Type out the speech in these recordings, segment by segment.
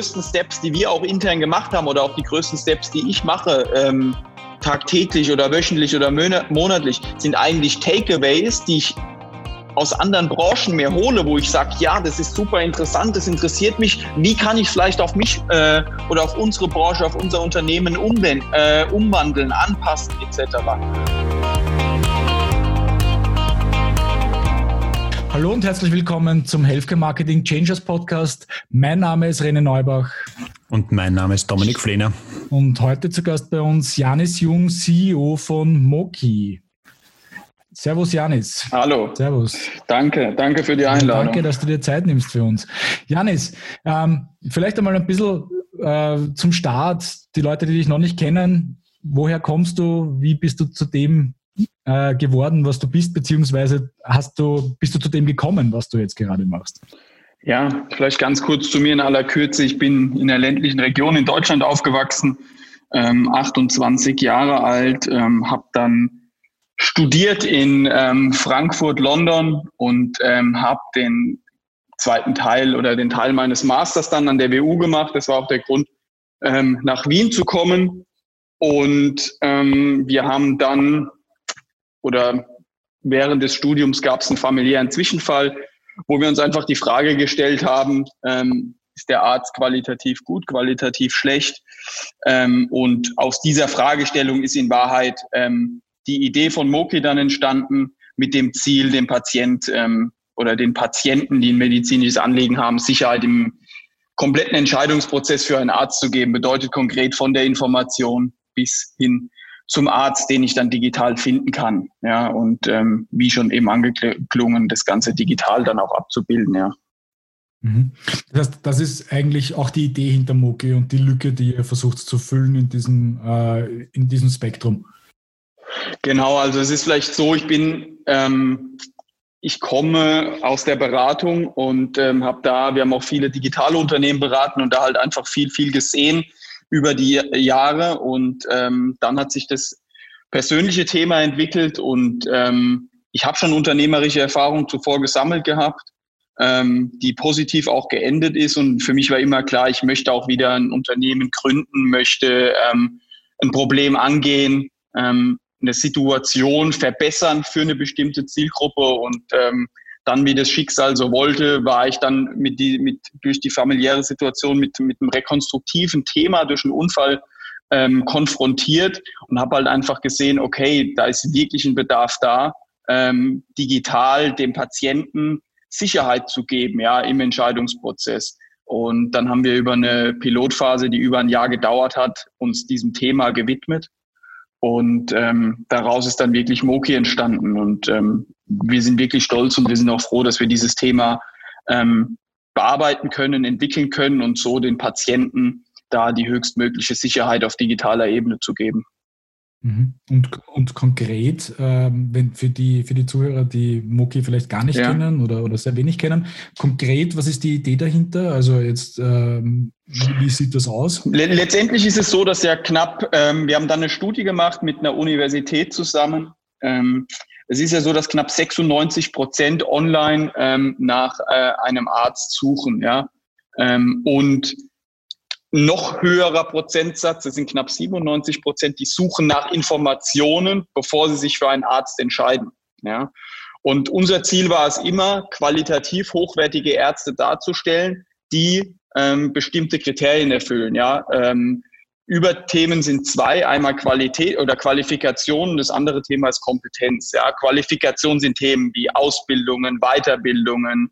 größten Steps, die wir auch intern gemacht haben oder auch die größten Steps, die ich mache, ähm, tagtäglich oder wöchentlich oder monatlich, sind eigentlich Takeaways, die ich aus anderen Branchen mehr hole, wo ich sage, ja, das ist super interessant, das interessiert mich. Wie kann ich vielleicht auf mich äh, oder auf unsere Branche, auf unser Unternehmen äh, umwandeln, anpassen etc. Hallo und herzlich willkommen zum Healthcare Marketing Changers Podcast. Mein Name ist René Neubach. Und mein Name ist Dominik Flehner. Und heute zu Gast bei uns Janis Jung, CEO von Moki. Servus Janis. Hallo. Servus. Danke, danke für die Einladung. Danke, dass du dir Zeit nimmst für uns. Janis, ähm, vielleicht einmal ein bisschen äh, zum Start. Die Leute, die dich noch nicht kennen, woher kommst du? Wie bist du zu dem äh, geworden, was du bist, beziehungsweise hast du, bist du zu dem gekommen, was du jetzt gerade machst? Ja, vielleicht ganz kurz zu mir in aller Kürze. Ich bin in der ländlichen Region in Deutschland aufgewachsen, ähm, 28 Jahre alt, ähm, habe dann studiert in ähm, Frankfurt, London und ähm, habe den zweiten Teil oder den Teil meines Masters dann an der WU gemacht. Das war auch der Grund, ähm, nach Wien zu kommen. Und ähm, wir haben dann oder während des Studiums gab es einen familiären Zwischenfall, wo wir uns einfach die Frage gestellt haben, ähm, ist der Arzt qualitativ gut, qualitativ schlecht? Ähm, und aus dieser Fragestellung ist in Wahrheit ähm, die Idee von Moki dann entstanden, mit dem Ziel, dem Patient ähm, oder den Patienten, die ein medizinisches Anliegen haben, Sicherheit im kompletten Entscheidungsprozess für einen Arzt zu geben. Bedeutet konkret von der Information bis hin zum Arzt, den ich dann digital finden kann. Ja, und ähm, wie schon eben angeklungen, das Ganze digital dann auch abzubilden, ja. Mhm. Das heißt, das ist eigentlich auch die Idee hinter Moki und die Lücke, die ihr versucht zu füllen in diesem, äh, in diesem Spektrum. Genau, also es ist vielleicht so, ich bin, ähm, ich komme aus der Beratung und ähm, habe da, wir haben auch viele digitale Unternehmen beraten und da halt einfach viel, viel gesehen über die Jahre. Und ähm, dann hat sich das persönliche Thema entwickelt und ähm, ich habe schon unternehmerische Erfahrungen zuvor gesammelt gehabt, ähm, die positiv auch geendet ist. Und für mich war immer klar, ich möchte auch wieder ein Unternehmen gründen, möchte ähm, ein Problem angehen, ähm, eine Situation verbessern für eine bestimmte Zielgruppe und ähm, dann, wie das Schicksal so wollte, war ich dann mit die, mit, durch die familiäre Situation mit, mit einem rekonstruktiven Thema, durch einen Unfall ähm, konfrontiert und habe halt einfach gesehen, okay, da ist wirklich ein Bedarf da, ähm, digital dem Patienten Sicherheit zu geben, ja, im Entscheidungsprozess. Und dann haben wir über eine Pilotphase, die über ein Jahr gedauert hat, uns diesem Thema gewidmet und ähm, daraus ist dann wirklich Moki entstanden. Und ähm, wir sind wirklich stolz und wir sind auch froh, dass wir dieses Thema ähm, bearbeiten können, entwickeln können und so den Patienten da die höchstmögliche Sicherheit auf digitaler Ebene zu geben. Mhm. Und, und konkret, ähm, wenn für die, für die Zuhörer, die Moki vielleicht gar nicht ja. kennen oder, oder sehr wenig kennen, konkret, was ist die Idee dahinter? Also jetzt, ähm, wie, wie, sieht das aus? Letztendlich ist es so, dass ja knapp, ähm, wir haben dann eine Studie gemacht mit einer Universität zusammen. Es ist ja so, dass knapp 96 Prozent online ähm, nach äh, einem Arzt suchen, ja. Ähm, und noch höherer Prozentsatz, das sind knapp 97 Prozent, die suchen nach Informationen, bevor sie sich für einen Arzt entscheiden. Ja. Und unser Ziel war es immer, qualitativ hochwertige Ärzte darzustellen, die ähm, bestimmte Kriterien erfüllen. Ja. Ähm, über Themen sind zwei, einmal Qualität oder Qualifikation und das andere Thema ist Kompetenz. Ja. Qualifikation sind Themen wie Ausbildungen, Weiterbildungen,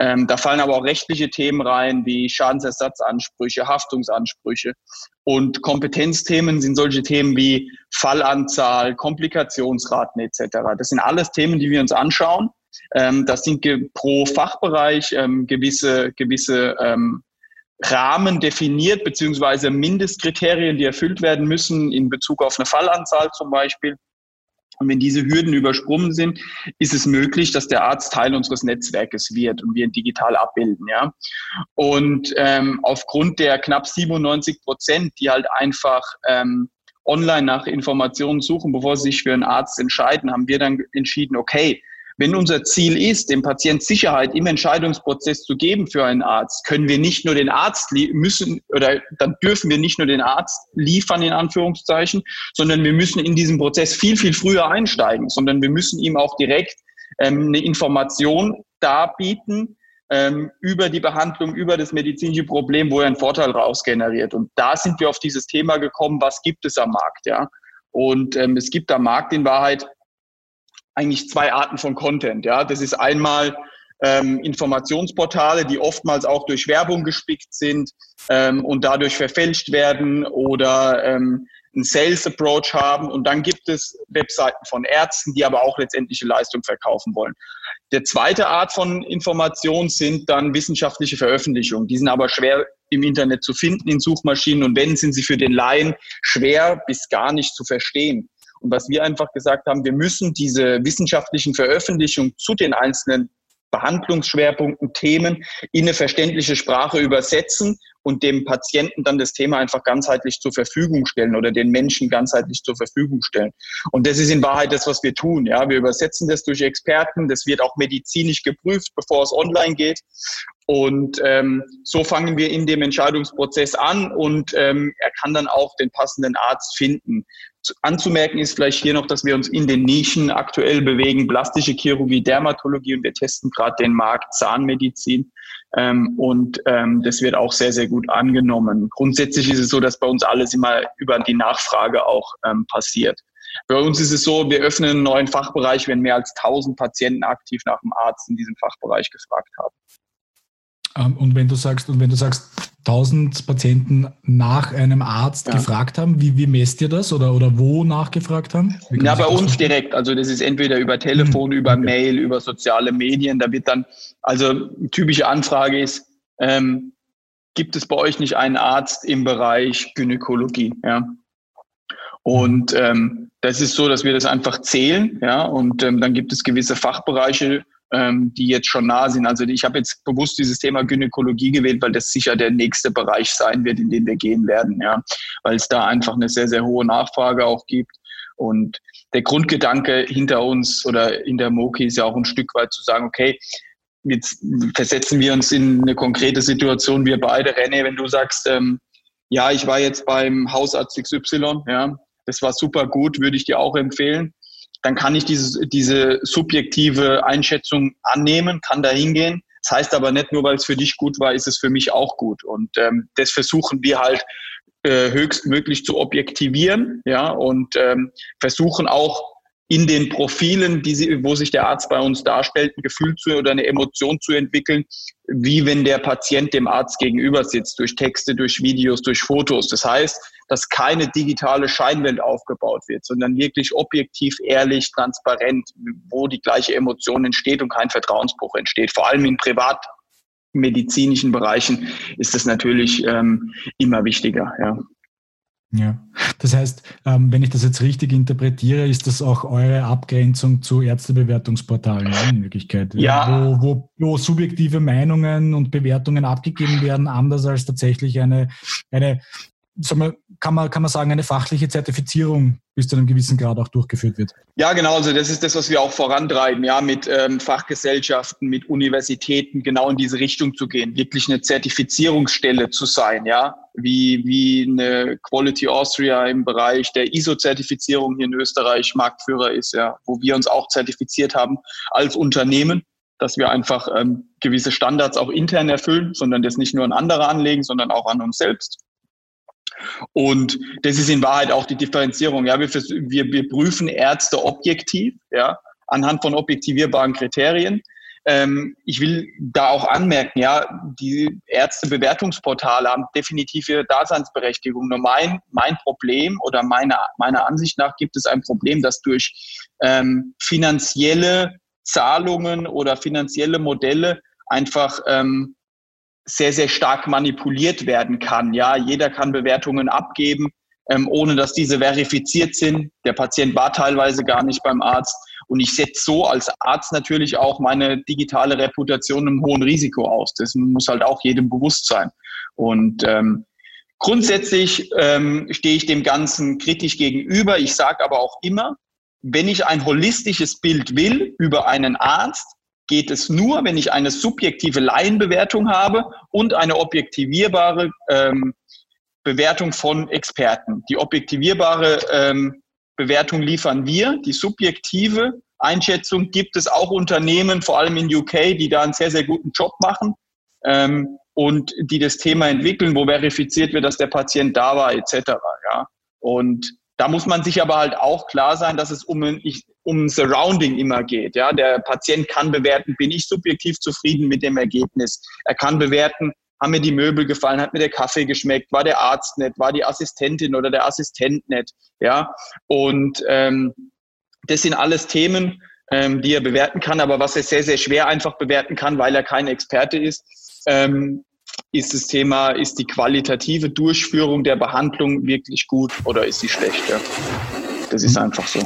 ähm, da fallen aber auch rechtliche Themen rein, wie Schadensersatzansprüche, Haftungsansprüche. Und Kompetenzthemen sind solche Themen wie Fallanzahl, Komplikationsraten etc. Das sind alles Themen, die wir uns anschauen. Ähm, das sind pro Fachbereich ähm, gewisse, gewisse ähm, Rahmen definiert, beziehungsweise Mindestkriterien, die erfüllt werden müssen in Bezug auf eine Fallanzahl zum Beispiel. Und wenn diese Hürden übersprungen sind, ist es möglich, dass der Arzt Teil unseres Netzwerkes wird und wir ihn digital abbilden. Ja? Und ähm, aufgrund der knapp 97 Prozent, die halt einfach ähm, online nach Informationen suchen, bevor sie sich für einen Arzt entscheiden, haben wir dann entschieden, okay, Wenn unser Ziel ist, dem Patient Sicherheit im Entscheidungsprozess zu geben für einen Arzt, können wir nicht nur den Arzt müssen oder dann dürfen wir nicht nur den Arzt liefern in Anführungszeichen, sondern wir müssen in diesem Prozess viel viel früher einsteigen, sondern wir müssen ihm auch direkt ähm, eine Information darbieten, ähm, über die Behandlung, über das medizinische Problem, wo er einen Vorteil rausgeneriert. Und da sind wir auf dieses Thema gekommen, was gibt es am Markt, ja. Und ähm, es gibt am Markt in Wahrheit eigentlich zwei Arten von Content, ja. Das ist einmal ähm, Informationsportale, die oftmals auch durch Werbung gespickt sind ähm, und dadurch verfälscht werden oder ähm, einen Sales Approach haben. Und dann gibt es Webseiten von Ärzten, die aber auch letztendliche Leistung verkaufen wollen. Der zweite Art von Information sind dann wissenschaftliche Veröffentlichungen. Die sind aber schwer im Internet zu finden in Suchmaschinen und wenn, sind sie für den Laien schwer bis gar nicht zu verstehen. Und was wir einfach gesagt haben, wir müssen diese wissenschaftlichen Veröffentlichungen zu den einzelnen Behandlungsschwerpunkten, Themen in eine verständliche Sprache übersetzen und dem Patienten dann das Thema einfach ganzheitlich zur Verfügung stellen oder den Menschen ganzheitlich zur Verfügung stellen. Und das ist in Wahrheit das, was wir tun. Ja, wir übersetzen das durch Experten. Das wird auch medizinisch geprüft, bevor es online geht. Und ähm, so fangen wir in dem Entscheidungsprozess an und ähm, er kann dann auch den passenden Arzt finden. Anzumerken ist vielleicht hier noch, dass wir uns in den Nischen aktuell bewegen, plastische Chirurgie, Dermatologie und wir testen gerade den Markt Zahnmedizin. Ähm, und ähm, das wird auch sehr, sehr gut angenommen. Grundsätzlich ist es so, dass bei uns alles immer über die Nachfrage auch ähm, passiert. Bei uns ist es so, wir öffnen einen neuen Fachbereich, wenn mehr als 1000 Patienten aktiv nach dem Arzt in diesem Fachbereich gefragt haben. Ähm, und wenn du sagst, und wenn du sagst, 1000 Patienten nach einem Arzt ja. gefragt haben, wie, wie messt ihr das oder, oder wo nachgefragt haben? Ja, bei uns machen? direkt. Also das ist entweder über Telefon, mhm. über okay. Mail, über soziale Medien. Da wird dann, also typische Anfrage ist, ähm, gibt es bei euch nicht einen Arzt im Bereich Gynäkologie? Ja. Und ähm, das ist so, dass wir das einfach zählen, ja, und ähm, dann gibt es gewisse Fachbereiche, ähm, die jetzt schon nah sind. Also ich habe jetzt bewusst dieses Thema Gynäkologie gewählt, weil das sicher der nächste Bereich sein wird, in den wir gehen werden, ja, weil es da einfach eine sehr, sehr hohe Nachfrage auch gibt. Und der Grundgedanke hinter uns oder in der Moki ist ja auch ein Stück weit zu sagen, okay, jetzt versetzen wir uns in eine konkrete Situation, wir beide, René, wenn du sagst, ähm, ja, ich war jetzt beim Hausarzt XY, ja, das war super gut, würde ich dir auch empfehlen dann kann ich diese, diese subjektive Einschätzung annehmen, kann da hingehen. Das heißt aber nicht nur, weil es für dich gut war, ist es für mich auch gut. Und ähm, das versuchen wir halt äh, höchstmöglich zu objektivieren, ja, und ähm, versuchen auch in den Profilen, die sie, wo sich der Arzt bei uns darstellt, ein Gefühl zu oder eine Emotion zu entwickeln, wie wenn der Patient dem Arzt gegenüber sitzt, durch Texte, durch Videos, durch Fotos. Das heißt, dass keine digitale Scheinwelt aufgebaut wird, sondern wirklich objektiv, ehrlich, transparent, wo die gleiche Emotion entsteht und kein Vertrauensbruch entsteht. Vor allem in privatmedizinischen Bereichen ist das natürlich ähm, immer wichtiger. Ja. Ja, das heißt, ähm, wenn ich das jetzt richtig interpretiere, ist das auch eure Abgrenzung zu Ärztebewertungsportalen in Wirklichkeit, ja. wo, wo, wo subjektive Meinungen und Bewertungen abgegeben werden, anders als tatsächlich eine, eine kann, man, kann man sagen, eine fachliche Zertifizierung bis zu einem gewissen Grad auch durchgeführt wird. Ja, genau. Also das ist das, was wir auch vorantreiben, ja, mit ähm, Fachgesellschaften, mit Universitäten genau in diese Richtung zu gehen, wirklich eine Zertifizierungsstelle zu sein, ja, wie, wie eine Quality Austria im Bereich der ISO-Zertifizierung hier in Österreich Marktführer ist, ja, wo wir uns auch zertifiziert haben als Unternehmen dass wir einfach ähm, gewisse Standards auch intern erfüllen, sondern das nicht nur an andere anlegen, sondern auch an uns selbst. Und das ist in Wahrheit auch die Differenzierung. Ja, wir, wir, wir prüfen Ärzte objektiv, ja, anhand von objektivierbaren Kriterien. Ähm, ich will da auch anmerken, ja, die Ärztebewertungsportale haben definitiv ihre Daseinsberechtigung. Nur mein, mein Problem oder meiner, meiner Ansicht nach gibt es ein Problem, dass durch ähm, finanzielle Zahlungen oder finanzielle Modelle einfach ähm, sehr, sehr stark manipuliert werden kann. Ja, jeder kann Bewertungen abgeben, ähm, ohne dass diese verifiziert sind. Der Patient war teilweise gar nicht beim Arzt. Und ich setze so als Arzt natürlich auch meine digitale Reputation einem hohen Risiko aus. Das muss halt auch jedem bewusst sein. Und ähm, grundsätzlich ähm, stehe ich dem Ganzen kritisch gegenüber. Ich sage aber auch immer, wenn ich ein holistisches Bild will über einen Arzt, geht es nur, wenn ich eine subjektive Laienbewertung habe und eine objektivierbare ähm, Bewertung von Experten. Die objektivierbare ähm, Bewertung liefern wir, die subjektive Einschätzung gibt es auch Unternehmen, vor allem in UK, die da einen sehr, sehr guten Job machen ähm, und die das Thema entwickeln, wo verifiziert wird, dass der Patient da war, etc. Ja. Und da muss man sich aber halt auch klar sein, dass es um, um Surrounding immer geht. Ja, der Patient kann bewerten, bin ich subjektiv zufrieden mit dem Ergebnis. Er kann bewerten, haben mir die Möbel gefallen, hat mir der Kaffee geschmeckt, war der Arzt nett, war die Assistentin oder der Assistent nett. Ja, und ähm, das sind alles Themen, ähm, die er bewerten kann, aber was er sehr, sehr schwer einfach bewerten kann, weil er kein Experte ist, ähm, ist das Thema, ist die qualitative Durchführung der Behandlung wirklich gut oder ist sie schlecht? Ja? Das ist einfach so.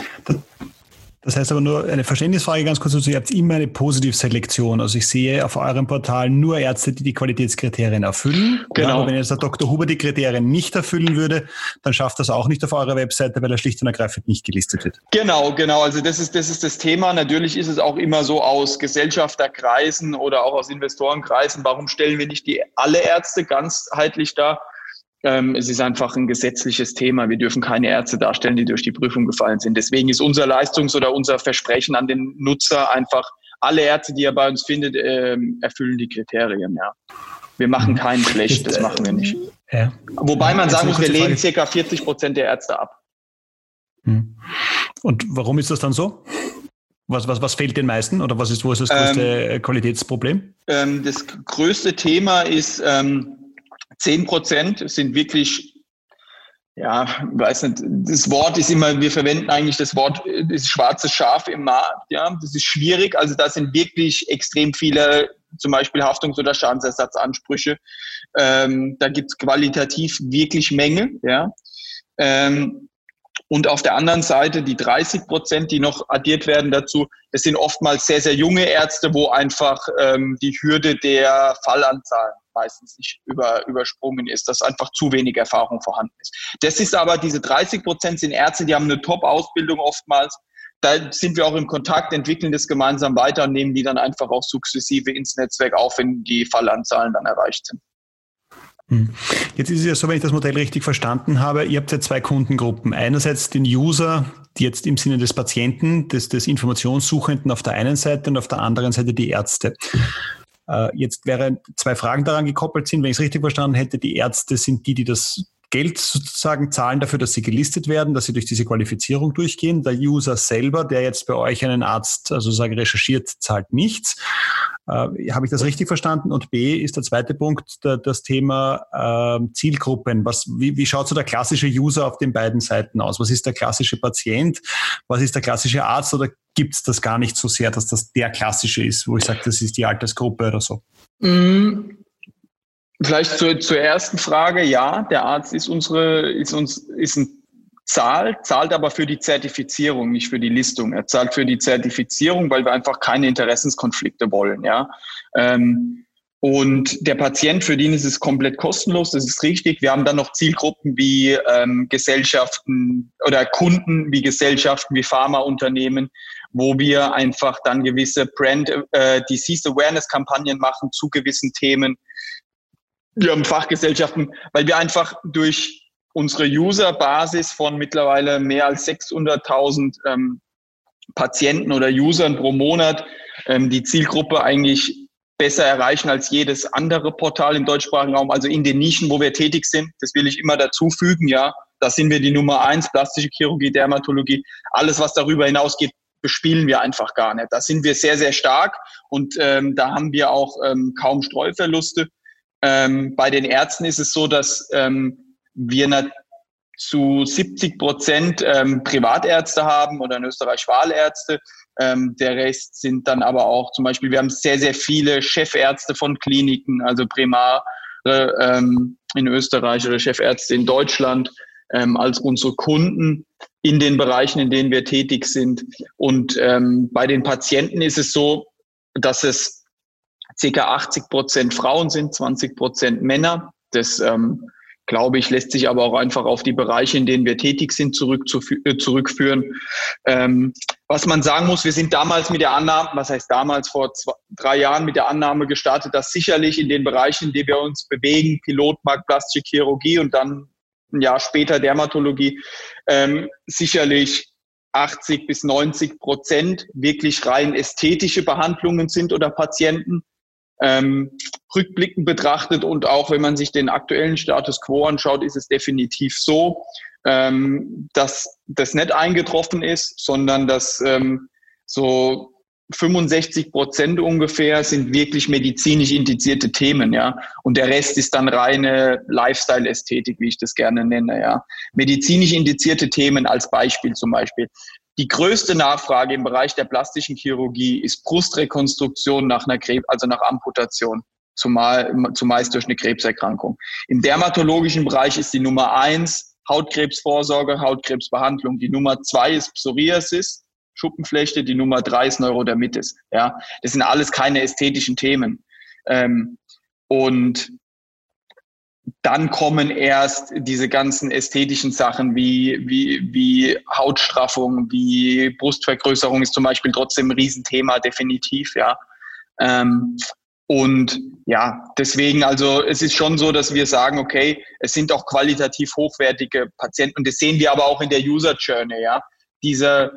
Das heißt aber nur eine Verständnisfrage ganz kurz dazu. Ihr habt immer eine Positivselektion. Also ich sehe auf eurem Portal nur Ärzte, die die Qualitätskriterien erfüllen. Genau. Ja, wenn jetzt der Dr. Huber die Kriterien nicht erfüllen würde, dann schafft das auch nicht auf eurer Webseite, weil er schlicht und ergreifend nicht gelistet wird. Genau, genau. Also das ist, das ist das Thema. Natürlich ist es auch immer so aus Gesellschafterkreisen oder auch aus Investorenkreisen. Warum stellen wir nicht die alle Ärzte ganzheitlich dar? Ähm, es ist einfach ein gesetzliches Thema. Wir dürfen keine Ärzte darstellen, die durch die Prüfung gefallen sind. Deswegen ist unser Leistungs- oder unser Versprechen an den Nutzer einfach, alle Ärzte, die er bei uns findet, ähm, erfüllen die Kriterien. Ja. Wir machen keinen schlecht, das machen wir nicht. Ja. Wobei man sagen muss, wir lehnen circa 40 Prozent der Ärzte ab. Mhm. Und warum ist das dann so? Was, was, was fehlt den meisten oder was ist, wo ist das größte ähm, Qualitätsproblem? Ähm, das größte Thema ist, ähm, 10 Prozent sind wirklich, ja, weiß nicht, das Wort ist immer, wir verwenden eigentlich das Wort, das schwarze Schaf im Markt, ja, das ist schwierig. Also da sind wirklich extrem viele, zum Beispiel Haftungs- oder Schadensersatzansprüche. Ähm, da gibt es qualitativ wirklich Menge, ja. Ähm, und auf der anderen Seite die 30 Prozent, die noch addiert werden dazu, das sind oftmals sehr, sehr junge Ärzte, wo einfach ähm, die Hürde der Fallanzahl meistens nicht über, übersprungen ist, dass einfach zu wenig Erfahrung vorhanden ist. Das ist aber, diese 30 Prozent sind Ärzte, die haben eine Top-Ausbildung oftmals. Da sind wir auch im Kontakt, entwickeln das gemeinsam weiter und nehmen die dann einfach auch sukzessive ins Netzwerk auf, wenn die Fallanzahlen dann erreicht sind. Hm. Jetzt ist es ja so, wenn ich das Modell richtig verstanden habe, ihr habt ja zwei Kundengruppen. Einerseits den User, jetzt im Sinne des Patienten, des, des Informationssuchenden auf der einen Seite und auf der anderen Seite die Ärzte. Äh, jetzt wären zwei Fragen daran gekoppelt sind, wenn ich es richtig verstanden hätte, die Ärzte sind die, die das Geld sozusagen zahlen dafür, dass sie gelistet werden, dass sie durch diese Qualifizierung durchgehen. Der User selber, der jetzt bei euch einen Arzt also sagen recherchiert, zahlt nichts. Äh, Habe ich das richtig verstanden? Und B ist der zweite Punkt der, das Thema äh, Zielgruppen. Was, wie, wie schaut so der klassische User auf den beiden Seiten aus? Was ist der klassische Patient? Was ist der klassische Arzt? Oder gibt es das gar nicht so sehr, dass das der klassische ist, wo ich sage, das ist die Altersgruppe oder so? Mm, vielleicht zur, zur ersten Frage. Ja, der Arzt ist unsere, ist uns, ist ein zahlt, zahlt aber für die Zertifizierung, nicht für die Listung. Er zahlt für die Zertifizierung, weil wir einfach keine Interessenskonflikte wollen, ja. Ähm, und der Patient, für den ist es komplett kostenlos, das ist richtig. Wir haben dann noch Zielgruppen wie ähm, Gesellschaften oder Kunden wie Gesellschaften wie Pharmaunternehmen, wo wir einfach dann gewisse Brand äh, Disease Awareness Kampagnen machen zu gewissen Themen. Wir haben Fachgesellschaften, weil wir einfach durch unsere User-Basis von mittlerweile mehr als 600.000 ähm, Patienten oder Usern pro Monat ähm, die Zielgruppe eigentlich besser erreichen als jedes andere Portal im deutschsprachigen Raum, also in den Nischen, wo wir tätig sind. Das will ich immer dazu fügen, ja. Da sind wir die Nummer eins, plastische Chirurgie, Dermatologie. Alles, was darüber hinausgeht, bespielen wir einfach gar nicht. Da sind wir sehr, sehr stark und ähm, da haben wir auch ähm, kaum Streuverluste. Ähm, bei den Ärzten ist es so, dass ähm, wir zu 70 Prozent ähm, Privatärzte haben oder in Österreich Wahlärzte. Ähm, der Rest sind dann aber auch zum Beispiel, wir haben sehr, sehr viele Chefärzte von Kliniken, also Primar ähm, in Österreich oder Chefärzte in Deutschland ähm, als unsere Kunden in den Bereichen, in denen wir tätig sind. Und bei den Patienten ist es so, dass es ca. 80 Prozent Frauen sind, 20 Prozent Männer. Das ähm, glaube ich, lässt sich aber auch einfach auf die Bereiche, in denen wir tätig sind, äh, zurückführen. Ähm, was man sagen muss, wir sind damals mit der Annahme, was heißt damals, vor zwei, drei Jahren mit der Annahme gestartet, dass sicherlich in den Bereichen, in denen wir uns bewegen, Pilotmarkt, Chirurgie und dann ein Jahr später Dermatologie, ähm, sicherlich 80 bis 90 Prozent wirklich rein ästhetische Behandlungen sind oder Patienten. Ähm, rückblickend betrachtet und auch wenn man sich den aktuellen Status quo anschaut, ist es definitiv so, ähm, dass das nicht eingetroffen ist, sondern dass ähm, so 65 Prozent ungefähr sind wirklich medizinisch indizierte Themen, ja. Und der Rest ist dann reine Lifestyle-Ästhetik, wie ich das gerne nenne, ja. Medizinisch indizierte Themen als Beispiel zum Beispiel. Die größte Nachfrage im Bereich der plastischen Chirurgie ist Brustrekonstruktion nach einer Krebs, also nach Amputation, zumal, zumeist durch eine Krebserkrankung. Im dermatologischen Bereich ist die Nummer eins Hautkrebsvorsorge, Hautkrebsbehandlung. Die Nummer zwei ist Psoriasis, Schuppenflechte. Die Nummer drei ist Neurodermitis. Ja, das sind alles keine ästhetischen Themen. Ähm, und dann kommen erst diese ganzen ästhetischen Sachen wie, wie, wie Hautstraffung, wie Brustvergrößerung ist zum Beispiel trotzdem ein Riesenthema, definitiv, ja. Ähm, und ja, deswegen, also es ist schon so, dass wir sagen, okay, es sind auch qualitativ hochwertige Patienten und das sehen wir aber auch in der User Journey, ja. Dieser,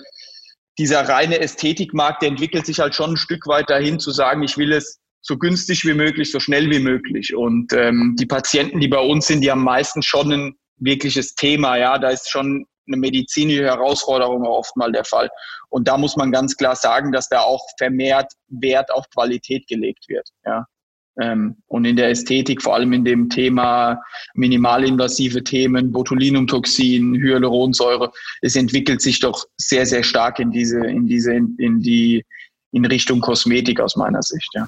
dieser reine Ästhetikmarkt, der entwickelt sich halt schon ein Stück weit dahin zu sagen, ich will es so günstig wie möglich, so schnell wie möglich. Und ähm, die Patienten, die bei uns sind, die haben meistens schon ein wirkliches Thema. Ja, da ist schon eine medizinische Herausforderung oft mal der Fall. Und da muss man ganz klar sagen, dass da auch vermehrt Wert auf Qualität gelegt wird. Ja. Ähm, und in der Ästhetik, vor allem in dem Thema minimalinvasive Themen, Botulinumtoxin, Hyaluronsäure, es entwickelt sich doch sehr, sehr stark in diese, in diese, in die in Richtung Kosmetik aus meiner Sicht. Ja.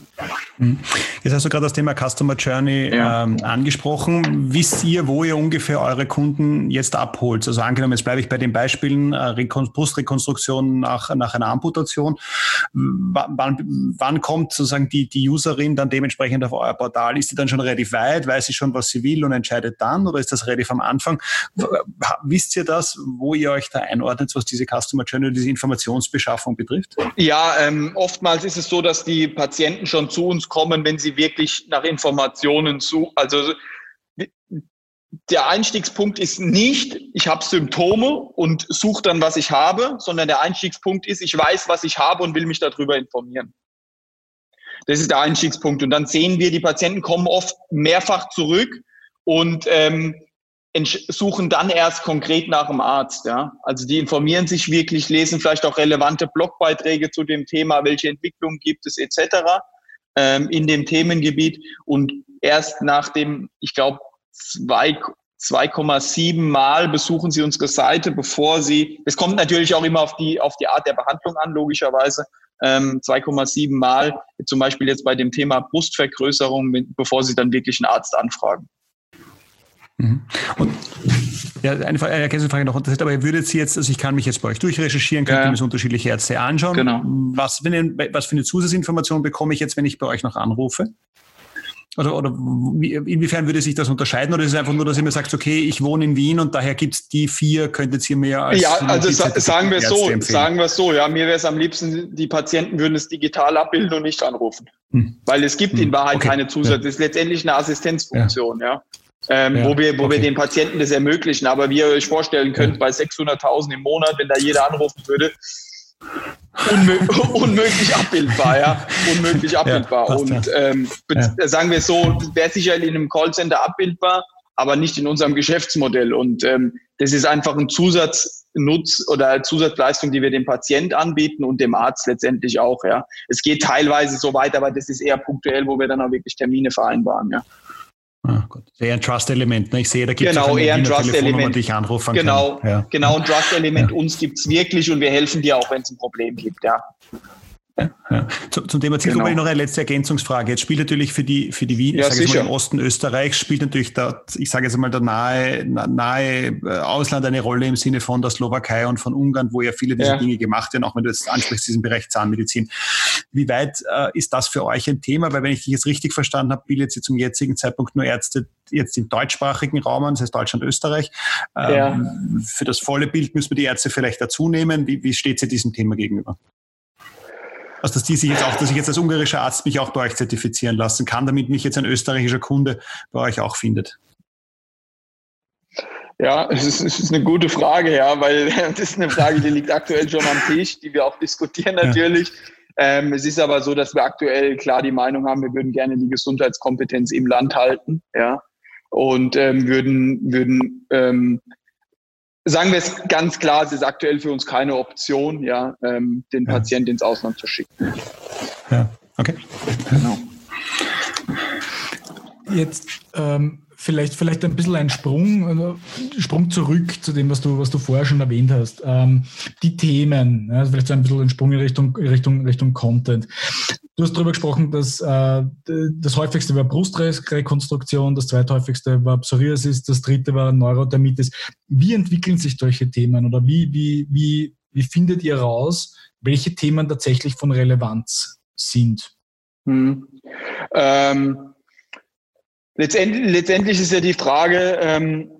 Jetzt hast du gerade das Thema Customer Journey ja. ähm, angesprochen. Wisst ihr, wo ihr ungefähr eure Kunden jetzt abholt? Also angenommen, jetzt bleibe ich bei den Beispielen äh, Brustrekonstruktion nach, nach einer Amputation. W wann, wann kommt sozusagen die, die Userin dann dementsprechend auf euer Portal? Ist sie dann schon relativ weit? Weiß sie schon, was sie will und entscheidet dann? Oder ist das relativ am Anfang? Wisst ihr das, wo ihr euch da einordnet, was diese Customer Journey, diese Informationsbeschaffung betrifft? Ja, ähm, oftmals ist es so, dass die Patienten schon zu uns kommen, wenn sie wirklich nach Informationen suchen. Also der Einstiegspunkt ist nicht, ich habe Symptome und suche dann, was ich habe, sondern der Einstiegspunkt ist, ich weiß, was ich habe und will mich darüber informieren. Das ist der Einstiegspunkt. Und dann sehen wir, die Patienten kommen oft mehrfach zurück und ähm, suchen dann erst konkret nach dem Arzt. Ja? Also die informieren sich wirklich, lesen vielleicht auch relevante Blogbeiträge zu dem Thema, welche Entwicklungen gibt es etc. Ähm, in dem Themengebiet und erst nach dem, ich glaube, 2,7 Mal besuchen sie unsere Seite, bevor sie, es kommt natürlich auch immer auf die, auf die Art der Behandlung an, logischerweise, ähm, 2,7 Mal, zum Beispiel jetzt bei dem Thema Brustvergrößerung, bevor sie dann wirklich einen Arzt anfragen. Mhm. Und ja, eine Ergänzungsfrage noch. Das heißt, aber ihr würdet Sie jetzt, also ich kann mich jetzt bei euch durchrecherchieren, könnte ja. mir so unterschiedliche Ärzte anschauen. Genau. Was, wenn, was für eine Zusatzinformation bekomme ich jetzt, wenn ich bei euch noch anrufe? Oder, oder inwiefern würde sich das unterscheiden? Oder ist es einfach nur, dass ihr mir sagt, okay, ich wohne in Wien und daher gibt es die vier, könntet ihr mir als. Ja, also sa sagen wir es so, empfehlen. sagen wir es so, ja, mir wäre es am liebsten, die Patienten würden es digital abbilden und nicht anrufen. Hm. Weil es gibt hm. in Wahrheit okay. keine Zusatz. Ja. ist letztendlich eine Assistenzfunktion, ja. ja ähm, ja, wo wir, wo okay. wir den Patienten das ermöglichen. Aber wie ihr euch vorstellen könnt, bei 600.000 im Monat, wenn da jeder anrufen würde, unmö unmöglich abbildbar, ja, unmöglich abbildbar. Ja, und ähm, ja. sagen wir es so, wäre sicherlich in einem Callcenter abbildbar, aber nicht in unserem Geschäftsmodell. Und ähm, das ist einfach ein Zusatznutz oder Zusatzleistung, die wir dem Patient anbieten und dem Arzt letztendlich auch. Ja, es geht teilweise so weit, aber das ist eher punktuell, wo wir dann auch wirklich Termine vereinbaren. Ja. Ah, gut. Eher ein Trust-Element. Ne? Ich sehe, da gibt es genau, eher ein Trust-Element. die ich anrufen genau, kann. Ja. Genau, ein Trust-Element. Ja. Uns gibt es wirklich und wir helfen dir auch, wenn es ein Problem gibt. Ja. Ja, ja. Zum Thema Zielgruppe genau. noch eine letzte Ergänzungsfrage. Jetzt spielt natürlich für die, für die Wien, ja, ich sage mal im Osten Österreichs, spielt natürlich dort, ich sage jetzt mal, der nahe, nahe äh, Ausland eine Rolle im Sinne von der Slowakei und von Ungarn, wo ja viele dieser ja. Dinge gemacht werden, auch wenn du jetzt ansprichst, diesen Bereich Zahnmedizin. Wie weit äh, ist das für euch ein Thema? Weil wenn ich dich jetzt richtig verstanden habe, bildet sie zum jetzigen Zeitpunkt nur Ärzte, jetzt im deutschsprachigen Raum, das heißt Deutschland, Österreich. Ähm, für das volle Bild müssen wir die Ärzte vielleicht dazu nehmen. Wie, wie steht sie diesem Thema gegenüber? Also dass die sich jetzt auch, dass ich jetzt als ungarischer Arzt mich auch bei euch zertifizieren lassen kann, damit mich jetzt ein österreichischer Kunde bei euch auch findet. Ja, es ist, es ist eine gute Frage, ja, weil das ist eine Frage, die liegt aktuell schon am Tisch, die wir auch diskutieren natürlich. Ja. Ähm, es ist aber so, dass wir aktuell klar die Meinung haben, wir würden gerne die Gesundheitskompetenz im Land halten, ja, und ähm, würden, würden ähm, sagen wir es ganz klar, es ist aktuell für uns keine Option, ja, ähm, den ja. Patienten ins Ausland zu schicken. Ja, okay. Genau. Jetzt ähm, vielleicht, vielleicht ein bisschen ein Sprung, äh, Sprung zurück zu dem, was du, was du vorher schon erwähnt hast. Ähm, die Themen, also vielleicht so ein bisschen ein Sprung in Richtung, Richtung, Richtung Content. Du hast darüber gesprochen, dass äh, das häufigste war Brustrekonstruktion, das zweithäufigste war Psoriasis, das dritte war Neurodermitis. Wie entwickeln sich solche Themen oder wie, wie, wie, wie findet ihr raus, welche Themen tatsächlich von Relevanz sind? Hm. Ähm Letztendlich, letztendlich ist ja die Frage, ähm,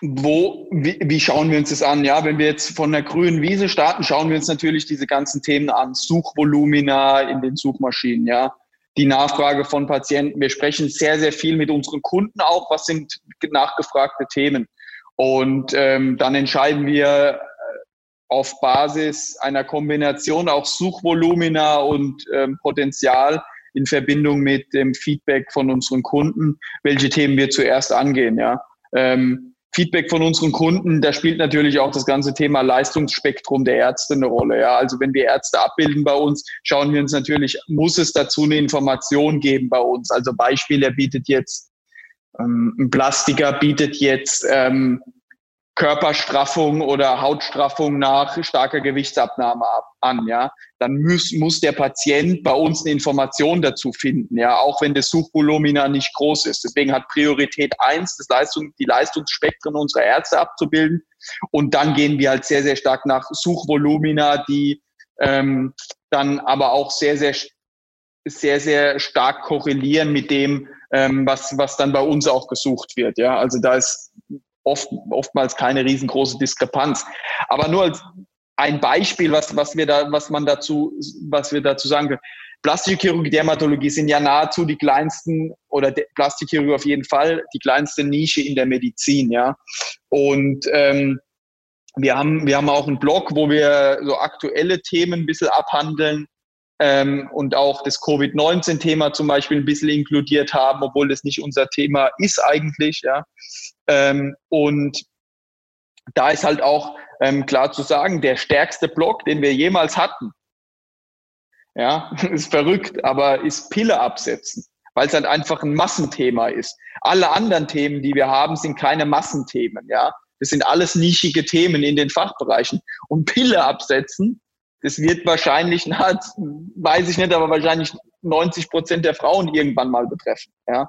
wo, wie, wie schauen wir uns das an? Ja, wenn wir jetzt von der grünen Wiese starten, schauen wir uns natürlich diese ganzen Themen an. Suchvolumina in den Suchmaschinen, ja. Die Nachfrage von Patienten. Wir sprechen sehr, sehr viel mit unseren Kunden auch. Was sind nachgefragte Themen? Und ähm, dann entscheiden wir äh, auf Basis einer Kombination auch Suchvolumina und ähm, Potenzial in Verbindung mit dem Feedback von unseren Kunden, welche Themen wir zuerst angehen. Ja. Ähm, Feedback von unseren Kunden, da spielt natürlich auch das ganze Thema Leistungsspektrum der Ärzte eine Rolle. Ja. Also wenn wir Ärzte abbilden bei uns, schauen wir uns natürlich, muss es dazu eine Information geben bei uns. Also Beispiel, er bietet jetzt, ähm, ein Plastiker bietet jetzt ähm, Körperstraffung oder Hautstraffung nach starker Gewichtsabnahme ab, an, ja, dann muss, muss der Patient bei uns eine Information dazu finden, ja, auch wenn das Suchvolumina nicht groß ist. Deswegen hat Priorität eins, das Leistung, die Leistungsspektren unserer Ärzte abzubilden. Und dann gehen wir halt sehr, sehr stark nach Suchvolumina, die ähm, dann aber auch sehr, sehr, sehr, sehr stark korrelieren mit dem, ähm, was, was dann bei uns auch gesucht wird. Ja, also da ist oft, oftmals keine riesengroße Diskrepanz. Aber nur als ein Beispiel, was, was wir da, was man dazu, was wir dazu sagen können. Plastische Chirurgie, Dermatologie sind ja nahezu die kleinsten oder Plastikchirurgie auf jeden Fall die kleinste Nische in der Medizin, ja. Und ähm, wir haben, wir haben auch einen Blog, wo wir so aktuelle Themen ein bisschen abhandeln ähm, und auch das Covid-19-Thema zum Beispiel ein bisschen inkludiert haben, obwohl das nicht unser Thema ist eigentlich, ja. Ähm, und da ist halt auch ähm, klar zu sagen, der stärkste Block, den wir jemals hatten, ja, ist verrückt, aber ist Pille absetzen, weil es halt einfach ein Massenthema ist. Alle anderen Themen, die wir haben, sind keine Massenthemen, ja. Das sind alles nischige Themen in den Fachbereichen. Und Pille absetzen, das wird wahrscheinlich, na, weiß ich nicht, aber wahrscheinlich 90 Prozent der Frauen irgendwann mal betreffen, ja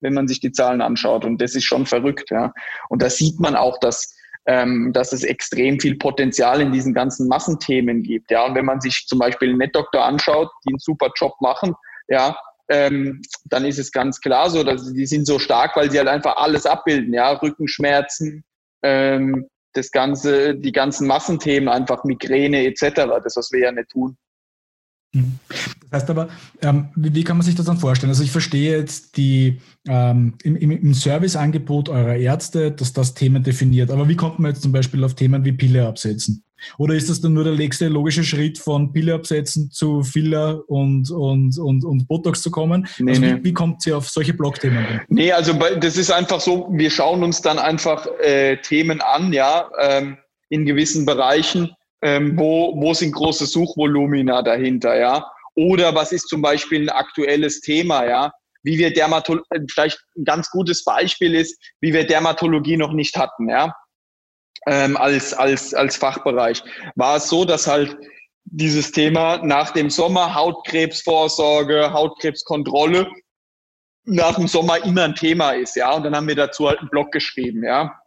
wenn man sich die Zahlen anschaut. Und das ist schon verrückt. Ja. Und da sieht man auch, dass, ähm, dass es extrem viel Potenzial in diesen ganzen Massenthemen gibt. Ja. Und wenn man sich zum Beispiel einen NetDoktor anschaut, die einen super Job machen, ja, ähm, dann ist es ganz klar so, dass die sind so stark, weil sie halt einfach alles abbilden, ja, Rückenschmerzen, ähm, das ganze, die ganzen Massenthemen, einfach Migräne etc., das, was wir ja nicht tun. Mhm. Das heißt aber, ähm, wie, wie, kann man sich das dann vorstellen? Also ich verstehe jetzt die ähm, im, im, Serviceangebot eurer Ärzte, dass das Themen definiert. Aber wie kommt man jetzt zum Beispiel auf Themen wie Pille absetzen? Oder ist das dann nur der nächste logische Schritt von Pille absetzen zu Filler und, und, und, und Botox zu kommen? Nee, also wie, nee. wie kommt sie auf solche Blockthemen? Nee, also das ist einfach so, wir schauen uns dann einfach äh, Themen an, ja, ähm, in gewissen Bereichen ähm, wo, wo sind große Suchvolumina dahinter, ja? Oder was ist zum Beispiel ein aktuelles Thema, ja? Wie wir Dermatologie, vielleicht ein ganz gutes Beispiel ist, wie wir Dermatologie noch nicht hatten, ja? Ähm, als, als, als Fachbereich. War es so, dass halt dieses Thema nach dem Sommer Hautkrebsvorsorge, Hautkrebskontrolle nach dem Sommer immer ein Thema ist, ja. Und dann haben wir dazu halt einen Blog geschrieben, ja.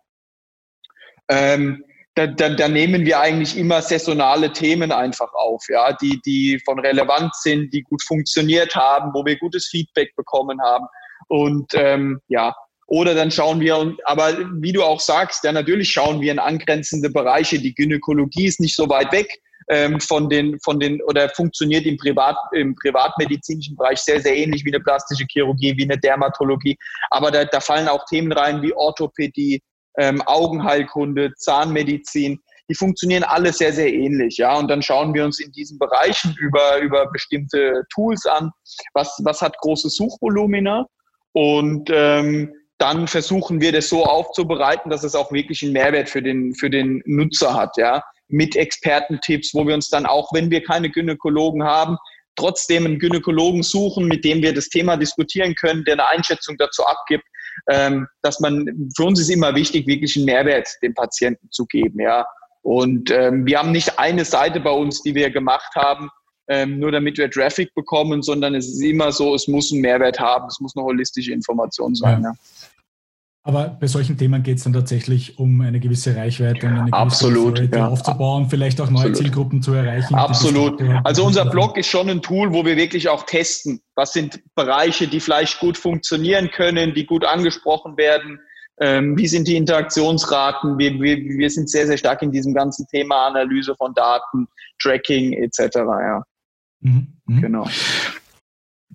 Ähm, da, da, da nehmen wir eigentlich immer saisonale Themen einfach auf, ja, die, die von Relevanz sind, die gut funktioniert haben, wo wir gutes Feedback bekommen haben. Und ähm, ja, oder dann schauen wir, aber wie du auch sagst, ja, natürlich schauen wir in angrenzende Bereiche. Die Gynäkologie ist nicht so weit weg ähm, von den, von den, oder funktioniert im, Privat, im privatmedizinischen Bereich sehr, sehr ähnlich wie eine plastische Chirurgie, wie eine Dermatologie. Aber da, da fallen auch Themen rein wie Orthopädie, ähm, Augenheilkunde, Zahnmedizin. Die funktionieren alle sehr, sehr ähnlich, ja. Und dann schauen wir uns in diesen Bereichen über, über bestimmte Tools an. Was, was hat große Suchvolumina? Und ähm, dann versuchen wir das so aufzubereiten, dass es auch wirklich einen Mehrwert für den, für den Nutzer hat, ja. Mit Expertentipps, wo wir uns dann auch, wenn wir keine Gynäkologen haben, trotzdem einen Gynäkologen suchen, mit dem wir das Thema diskutieren können, der eine Einschätzung dazu abgibt, dass man, für uns ist immer wichtig, wirklich einen Mehrwert dem Patienten zu geben, ja. Und ähm, wir haben nicht eine Seite bei uns, die wir gemacht haben, ähm, nur damit wir Traffic bekommen, sondern es ist immer so, es muss einen Mehrwert haben, es muss eine holistische Information sein. Ja. Ja. Aber bei solchen Themen geht es dann tatsächlich um eine gewisse Reichweite und eine gewisse Absolut, ja. aufzubauen, vielleicht auch neue Absolut. Zielgruppen zu erreichen. Absolut. Also unser Blog ist schon ein Tool, wo wir wirklich auch testen. Was sind Bereiche, die vielleicht gut funktionieren können, die gut angesprochen werden? Ähm, wie sind die Interaktionsraten? Wir, wir, wir sind sehr, sehr stark in diesem ganzen Thema Analyse von Daten, Tracking etc. Ja. Mhm. Mhm. Genau.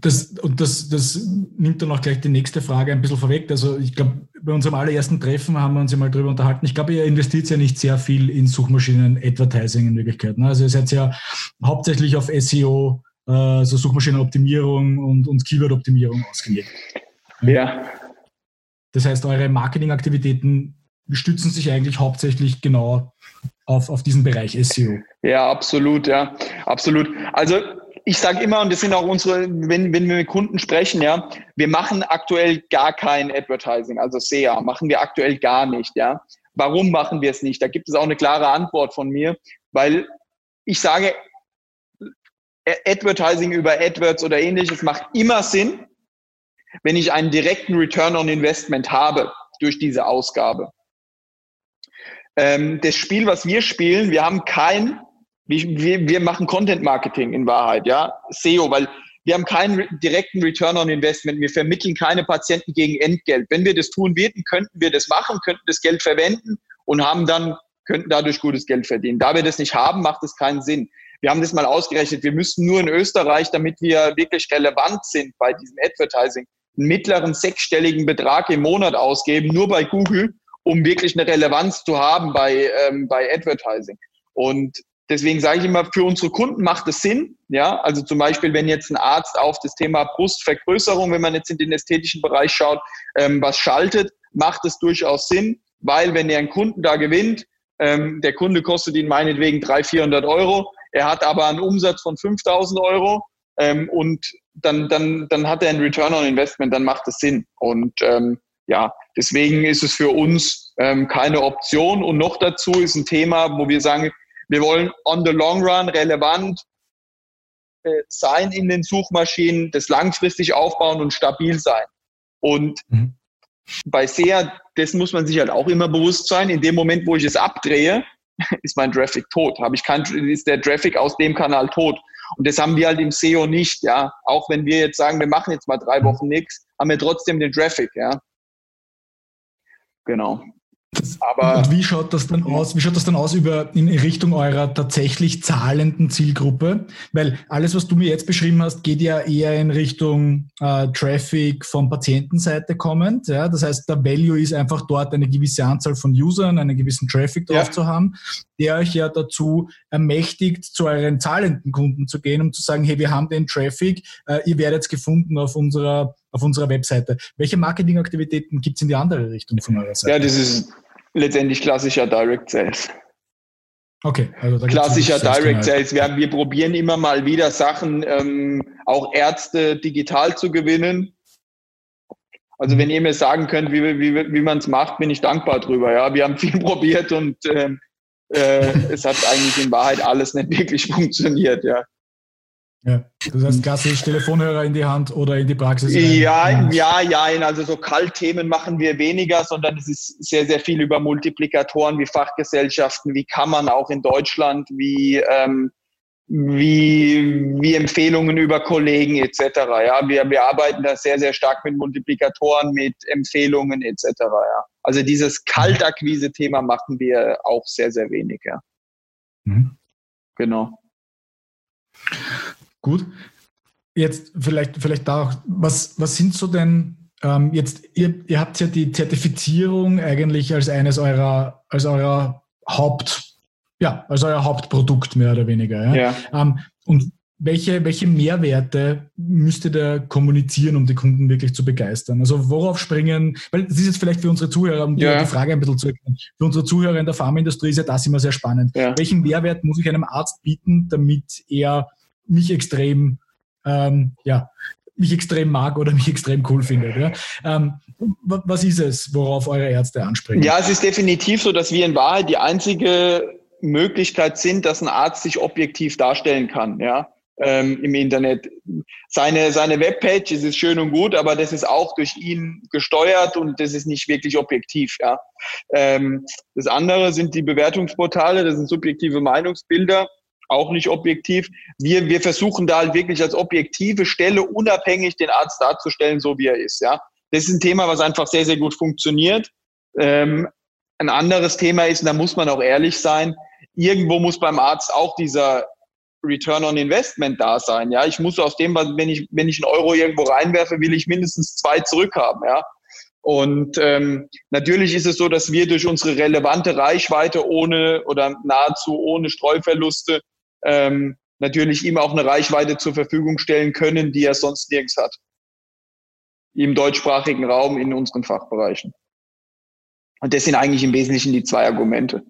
Das, und das, das nimmt dann auch gleich die nächste Frage ein bisschen vorweg. Also ich glaube, bei unserem allerersten Treffen haben wir uns ja mal drüber unterhalten. Ich glaube, ihr investiert ja nicht sehr viel in Suchmaschinen-Advertising in Wirklichkeit. Ne? Also ihr seid ja hauptsächlich auf SEO, äh, also Suchmaschinenoptimierung und, und Keyword-Optimierung ausgelegt. Ja. Das heißt, eure Marketingaktivitäten stützen sich eigentlich hauptsächlich genau auf, auf diesen Bereich SEO. Ja, absolut, ja, absolut. Also ich sage immer, und das sind auch unsere, wenn, wenn wir mit Kunden sprechen, ja, wir machen aktuell gar kein Advertising, also SEA, machen wir aktuell gar nicht, ja. Warum machen wir es nicht? Da gibt es auch eine klare Antwort von mir, weil ich sage, Advertising über AdWords oder ähnliches macht immer Sinn, wenn ich einen direkten Return on Investment habe durch diese Ausgabe. Ähm, das Spiel, was wir spielen, wir haben kein wir, wir machen Content Marketing in Wahrheit, ja, SEO, weil wir haben keinen direkten Return on Investment. Wir vermitteln keine Patienten gegen Entgelt. Wenn wir das tun würden, könnten wir das machen, könnten das Geld verwenden und haben dann, könnten dadurch gutes Geld verdienen. Da wir das nicht haben, macht es keinen Sinn. Wir haben das mal ausgerechnet. Wir müssten nur in Österreich, damit wir wirklich relevant sind bei diesem Advertising, einen mittleren sechsstelligen Betrag im Monat ausgeben, nur bei Google, um wirklich eine Relevanz zu haben bei, ähm, bei Advertising. Und Deswegen sage ich immer, für unsere Kunden macht es Sinn. Ja, also zum Beispiel, wenn jetzt ein Arzt auf das Thema Brustvergrößerung, wenn man jetzt in den ästhetischen Bereich schaut, ähm, was schaltet, macht es durchaus Sinn, weil wenn er einen Kunden da gewinnt, ähm, der Kunde kostet ihn meinetwegen 300, 400 Euro, er hat aber einen Umsatz von 5000 Euro ähm, und dann, dann, dann hat er einen Return on Investment, dann macht es Sinn. Und ähm, ja, deswegen ist es für uns ähm, keine Option. Und noch dazu ist ein Thema, wo wir sagen, wir wollen on the long run relevant äh, sein in den Suchmaschinen, das langfristig aufbauen und stabil sein. Und mhm. bei SEA, das muss man sich halt auch immer bewusst sein, in dem Moment, wo ich es abdrehe, ist mein Traffic tot. Habe ich kein, ist der Traffic aus dem Kanal tot. Und das haben wir halt im SEO nicht, ja. Auch wenn wir jetzt sagen, wir machen jetzt mal drei mhm. Wochen nichts, haben wir trotzdem den Traffic, ja. Genau. Aber und wie schaut das dann aus? Wie schaut das dann aus über in Richtung eurer tatsächlich zahlenden Zielgruppe? Weil alles, was du mir jetzt beschrieben hast, geht ja eher in Richtung äh, Traffic von Patientenseite kommend. Ja? Das heißt, der Value ist einfach dort eine gewisse Anzahl von Usern, einen gewissen Traffic drauf ja. zu haben, der euch ja dazu ermächtigt, zu euren zahlenden Kunden zu gehen, um zu sagen, hey, wir haben den Traffic, äh, ihr werdet gefunden auf unserer auf unserer Webseite. Welche Marketingaktivitäten gibt es in die andere Richtung von eurer Seite? Ja, das ist letztendlich klassischer Direct Sales. Okay, also klassischer Direct Sales. Wir, wir, probieren immer mal wieder Sachen, ähm, auch Ärzte digital zu gewinnen. Also mhm. wenn ihr mir sagen könnt, wie, wie, wie man es macht, bin ich dankbar drüber. Ja, wir haben viel probiert und ähm, äh, es hat eigentlich in Wahrheit alles nicht wirklich funktioniert. Ja. Ja, das heißt klassisch Telefonhörer in die Hand oder in die Praxis. Ja, ja, ja, also so Kaltthemen machen wir weniger, sondern es ist sehr, sehr viel über Multiplikatoren wie Fachgesellschaften, wie Kammern auch in Deutschland, wie ähm, wie, wie Empfehlungen über Kollegen etc. Ja, wir, wir arbeiten da sehr, sehr stark mit Multiplikatoren, mit Empfehlungen etc. Ja. Also dieses Kaltakquise-Thema machen wir auch sehr, sehr wenig. Ja. Mhm. Genau. Gut. Jetzt vielleicht, vielleicht da auch, was, was sind so denn ähm, jetzt, ihr, ihr habt ja die Zertifizierung eigentlich als eines eurer, als eurer Haupt, ja, als euer Hauptprodukt mehr oder weniger. Ja? ja. Ähm, und welche, welche Mehrwerte müsst ihr da kommunizieren, um die Kunden wirklich zu begeistern? Also worauf springen, weil das ist jetzt vielleicht für unsere Zuhörer, um ja. die Frage ein bisschen zu erklären, für unsere Zuhörer in der Pharmaindustrie ist ja das immer sehr spannend. Ja. Welchen Mehrwert muss ich einem Arzt bieten, damit er mich extrem ähm, ja, mich extrem mag oder mich extrem cool findet. Ja? Ähm, was ist es, worauf eure Ärzte ansprechen? Ja, es ist definitiv so, dass wir in Wahrheit die einzige Möglichkeit sind, dass ein Arzt sich objektiv darstellen kann. Ja? Ähm, im Internet. Seine, seine Webpage ist schön und gut, aber das ist auch durch ihn gesteuert und das ist nicht wirklich objektiv. Ja. Ähm, das andere sind die Bewertungsportale, das sind subjektive Meinungsbilder auch nicht objektiv. Wir, wir versuchen da halt wirklich als objektive Stelle unabhängig den Arzt darzustellen, so wie er ist. Ja, das ist ein Thema, was einfach sehr, sehr gut funktioniert. Ähm, ein anderes Thema ist, und da muss man auch ehrlich sein, irgendwo muss beim Arzt auch dieser Return on Investment da sein. Ja, ich muss aus dem, wenn ich, wenn ich einen Euro irgendwo reinwerfe, will ich mindestens zwei zurückhaben. Ja, und ähm, natürlich ist es so, dass wir durch unsere relevante Reichweite ohne oder nahezu ohne Streuverluste ähm, natürlich ihm auch eine Reichweite zur Verfügung stellen können, die er sonst nirgends hat. Im deutschsprachigen Raum in unseren Fachbereichen. Und das sind eigentlich im Wesentlichen die zwei Argumente.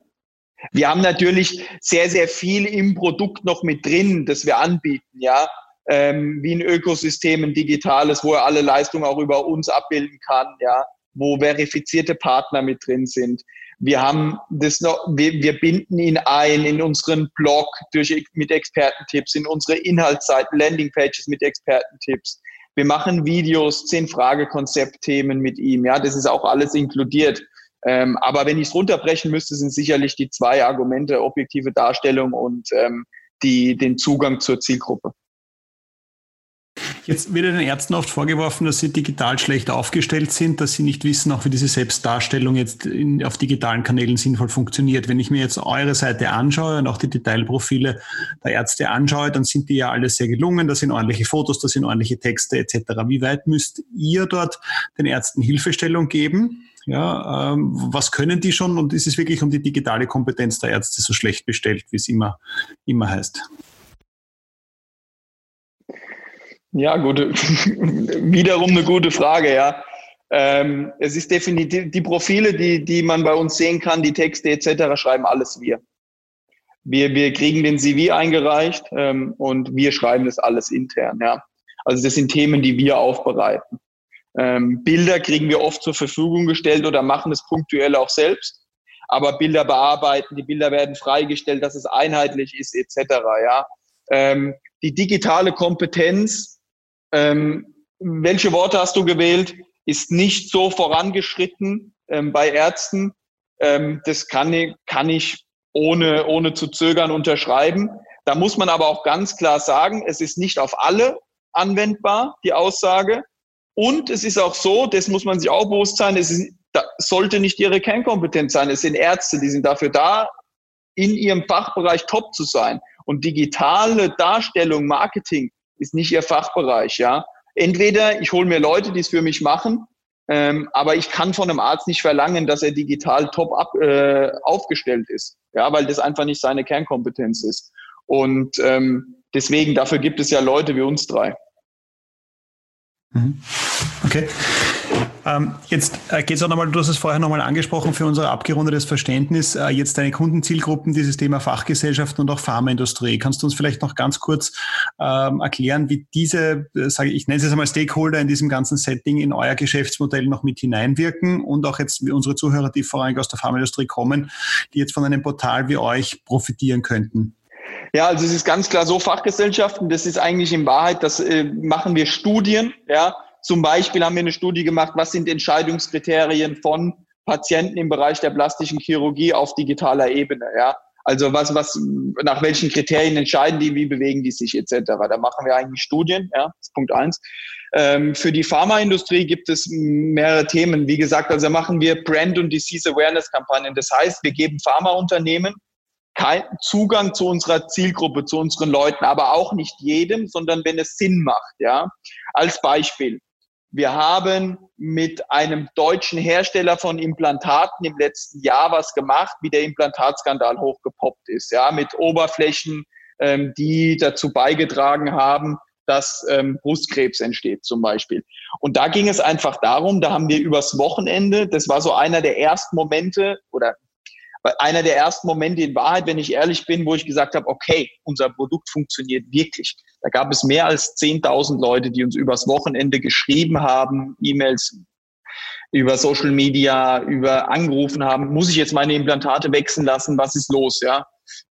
Wir haben natürlich sehr, sehr viel im Produkt noch mit drin, das wir anbieten, ja. Ähm, wie ein Ökosystem, ein digitales, wo er alle Leistungen auch über uns abbilden kann, ja, wo verifizierte Partner mit drin sind, wir haben das noch, wir, wir binden ihn ein in unseren Blog durch, mit Expertentipps, in unsere Inhaltsseiten, Landingpages mit Expertentipps. Wir machen Videos, zehn Fragekonzeptthemen mit ihm. Ja, das ist auch alles inkludiert. Ähm, aber wenn ich es runterbrechen müsste, sind sicherlich die zwei Argumente objektive Darstellung und ähm, die, den Zugang zur Zielgruppe. Jetzt wird den Ärzten oft vorgeworfen, dass sie digital schlecht aufgestellt sind, dass sie nicht wissen, auch wie diese Selbstdarstellung jetzt in, auf digitalen Kanälen sinnvoll funktioniert. Wenn ich mir jetzt eure Seite anschaue und auch die Detailprofile der Ärzte anschaue, dann sind die ja alle sehr gelungen. Da sind ordentliche Fotos, da sind ordentliche Texte etc. Wie weit müsst ihr dort den Ärzten Hilfestellung geben? Ja, ähm, was können die schon und ist es wirklich um die digitale Kompetenz der Ärzte so schlecht bestellt, wie es immer, immer heißt? Ja, gute, wiederum eine gute Frage, ja. Ähm, es ist definitiv, die Profile, die, die man bei uns sehen kann, die Texte etc., schreiben alles wir. Wir, wir kriegen den CV eingereicht ähm, und wir schreiben das alles intern, ja. Also das sind Themen, die wir aufbereiten. Ähm, Bilder kriegen wir oft zur Verfügung gestellt oder machen es punktuell auch selbst. Aber Bilder bearbeiten, die Bilder werden freigestellt, dass es einheitlich ist, etc. Ja. Ähm, die digitale Kompetenz ähm, welche Worte hast du gewählt? Ist nicht so vorangeschritten ähm, bei Ärzten. Ähm, das kann ich, kann ich ohne, ohne zu zögern unterschreiben. Da muss man aber auch ganz klar sagen, es ist nicht auf alle anwendbar, die Aussage. Und es ist auch so, das muss man sich auch bewusst sein, es ist, sollte nicht ihre Kernkompetenz sein. Es sind Ärzte, die sind dafür da, in ihrem Fachbereich top zu sein. Und digitale Darstellung, Marketing ist nicht ihr Fachbereich, ja. Entweder ich hole mir Leute, die es für mich machen, ähm, aber ich kann von einem Arzt nicht verlangen, dass er digital top ab, äh, aufgestellt ist, ja, weil das einfach nicht seine Kernkompetenz ist. Und ähm, deswegen, dafür gibt es ja Leute wie uns drei. Mhm. Okay. Ähm, jetzt äh, geht es auch nochmal, du hast es vorher nochmal angesprochen für unser abgerundetes Verständnis, äh, jetzt deine Kundenzielgruppen, dieses Thema Fachgesellschaften und auch Pharmaindustrie. Kannst du uns vielleicht noch ganz kurz ähm, erklären, wie diese, äh, sage ich, ich nenne es jetzt einmal Stakeholder in diesem ganzen Setting in euer Geschäftsmodell noch mit hineinwirken und auch jetzt wie unsere Zuhörer, die vorrangig aus der Pharmaindustrie kommen, die jetzt von einem Portal wie euch profitieren könnten? Ja, also es ist ganz klar so Fachgesellschaften, das ist eigentlich in Wahrheit, das äh, machen wir Studien, ja, zum Beispiel haben wir eine Studie gemacht, was sind Entscheidungskriterien von Patienten im Bereich der plastischen Chirurgie auf digitaler Ebene. Ja? Also was, was, nach welchen Kriterien entscheiden die, wie bewegen die sich etc. Da machen wir eigentlich Studien, ja, das ist Punkt eins. Ähm, für die Pharmaindustrie gibt es mehrere Themen. Wie gesagt, also machen wir Brand- und Disease Awareness-Kampagnen. Das heißt, wir geben Pharmaunternehmen keinen Zugang zu unserer Zielgruppe, zu unseren Leuten, aber auch nicht jedem, sondern wenn es Sinn macht. Ja, als Beispiel: Wir haben mit einem deutschen Hersteller von Implantaten im letzten Jahr was gemacht, wie der Implantatskandal hochgepoppt ist. Ja, mit Oberflächen, ähm, die dazu beigetragen haben, dass ähm, Brustkrebs entsteht zum Beispiel. Und da ging es einfach darum, da haben wir übers Wochenende, das war so einer der ersten Momente oder einer der ersten Momente in Wahrheit, wenn ich ehrlich bin, wo ich gesagt habe, okay, unser Produkt funktioniert wirklich. Da gab es mehr als 10.000 Leute, die uns übers Wochenende geschrieben haben, E-Mails über Social Media, über angerufen haben, muss ich jetzt meine Implantate wechseln lassen, was ist los, ja?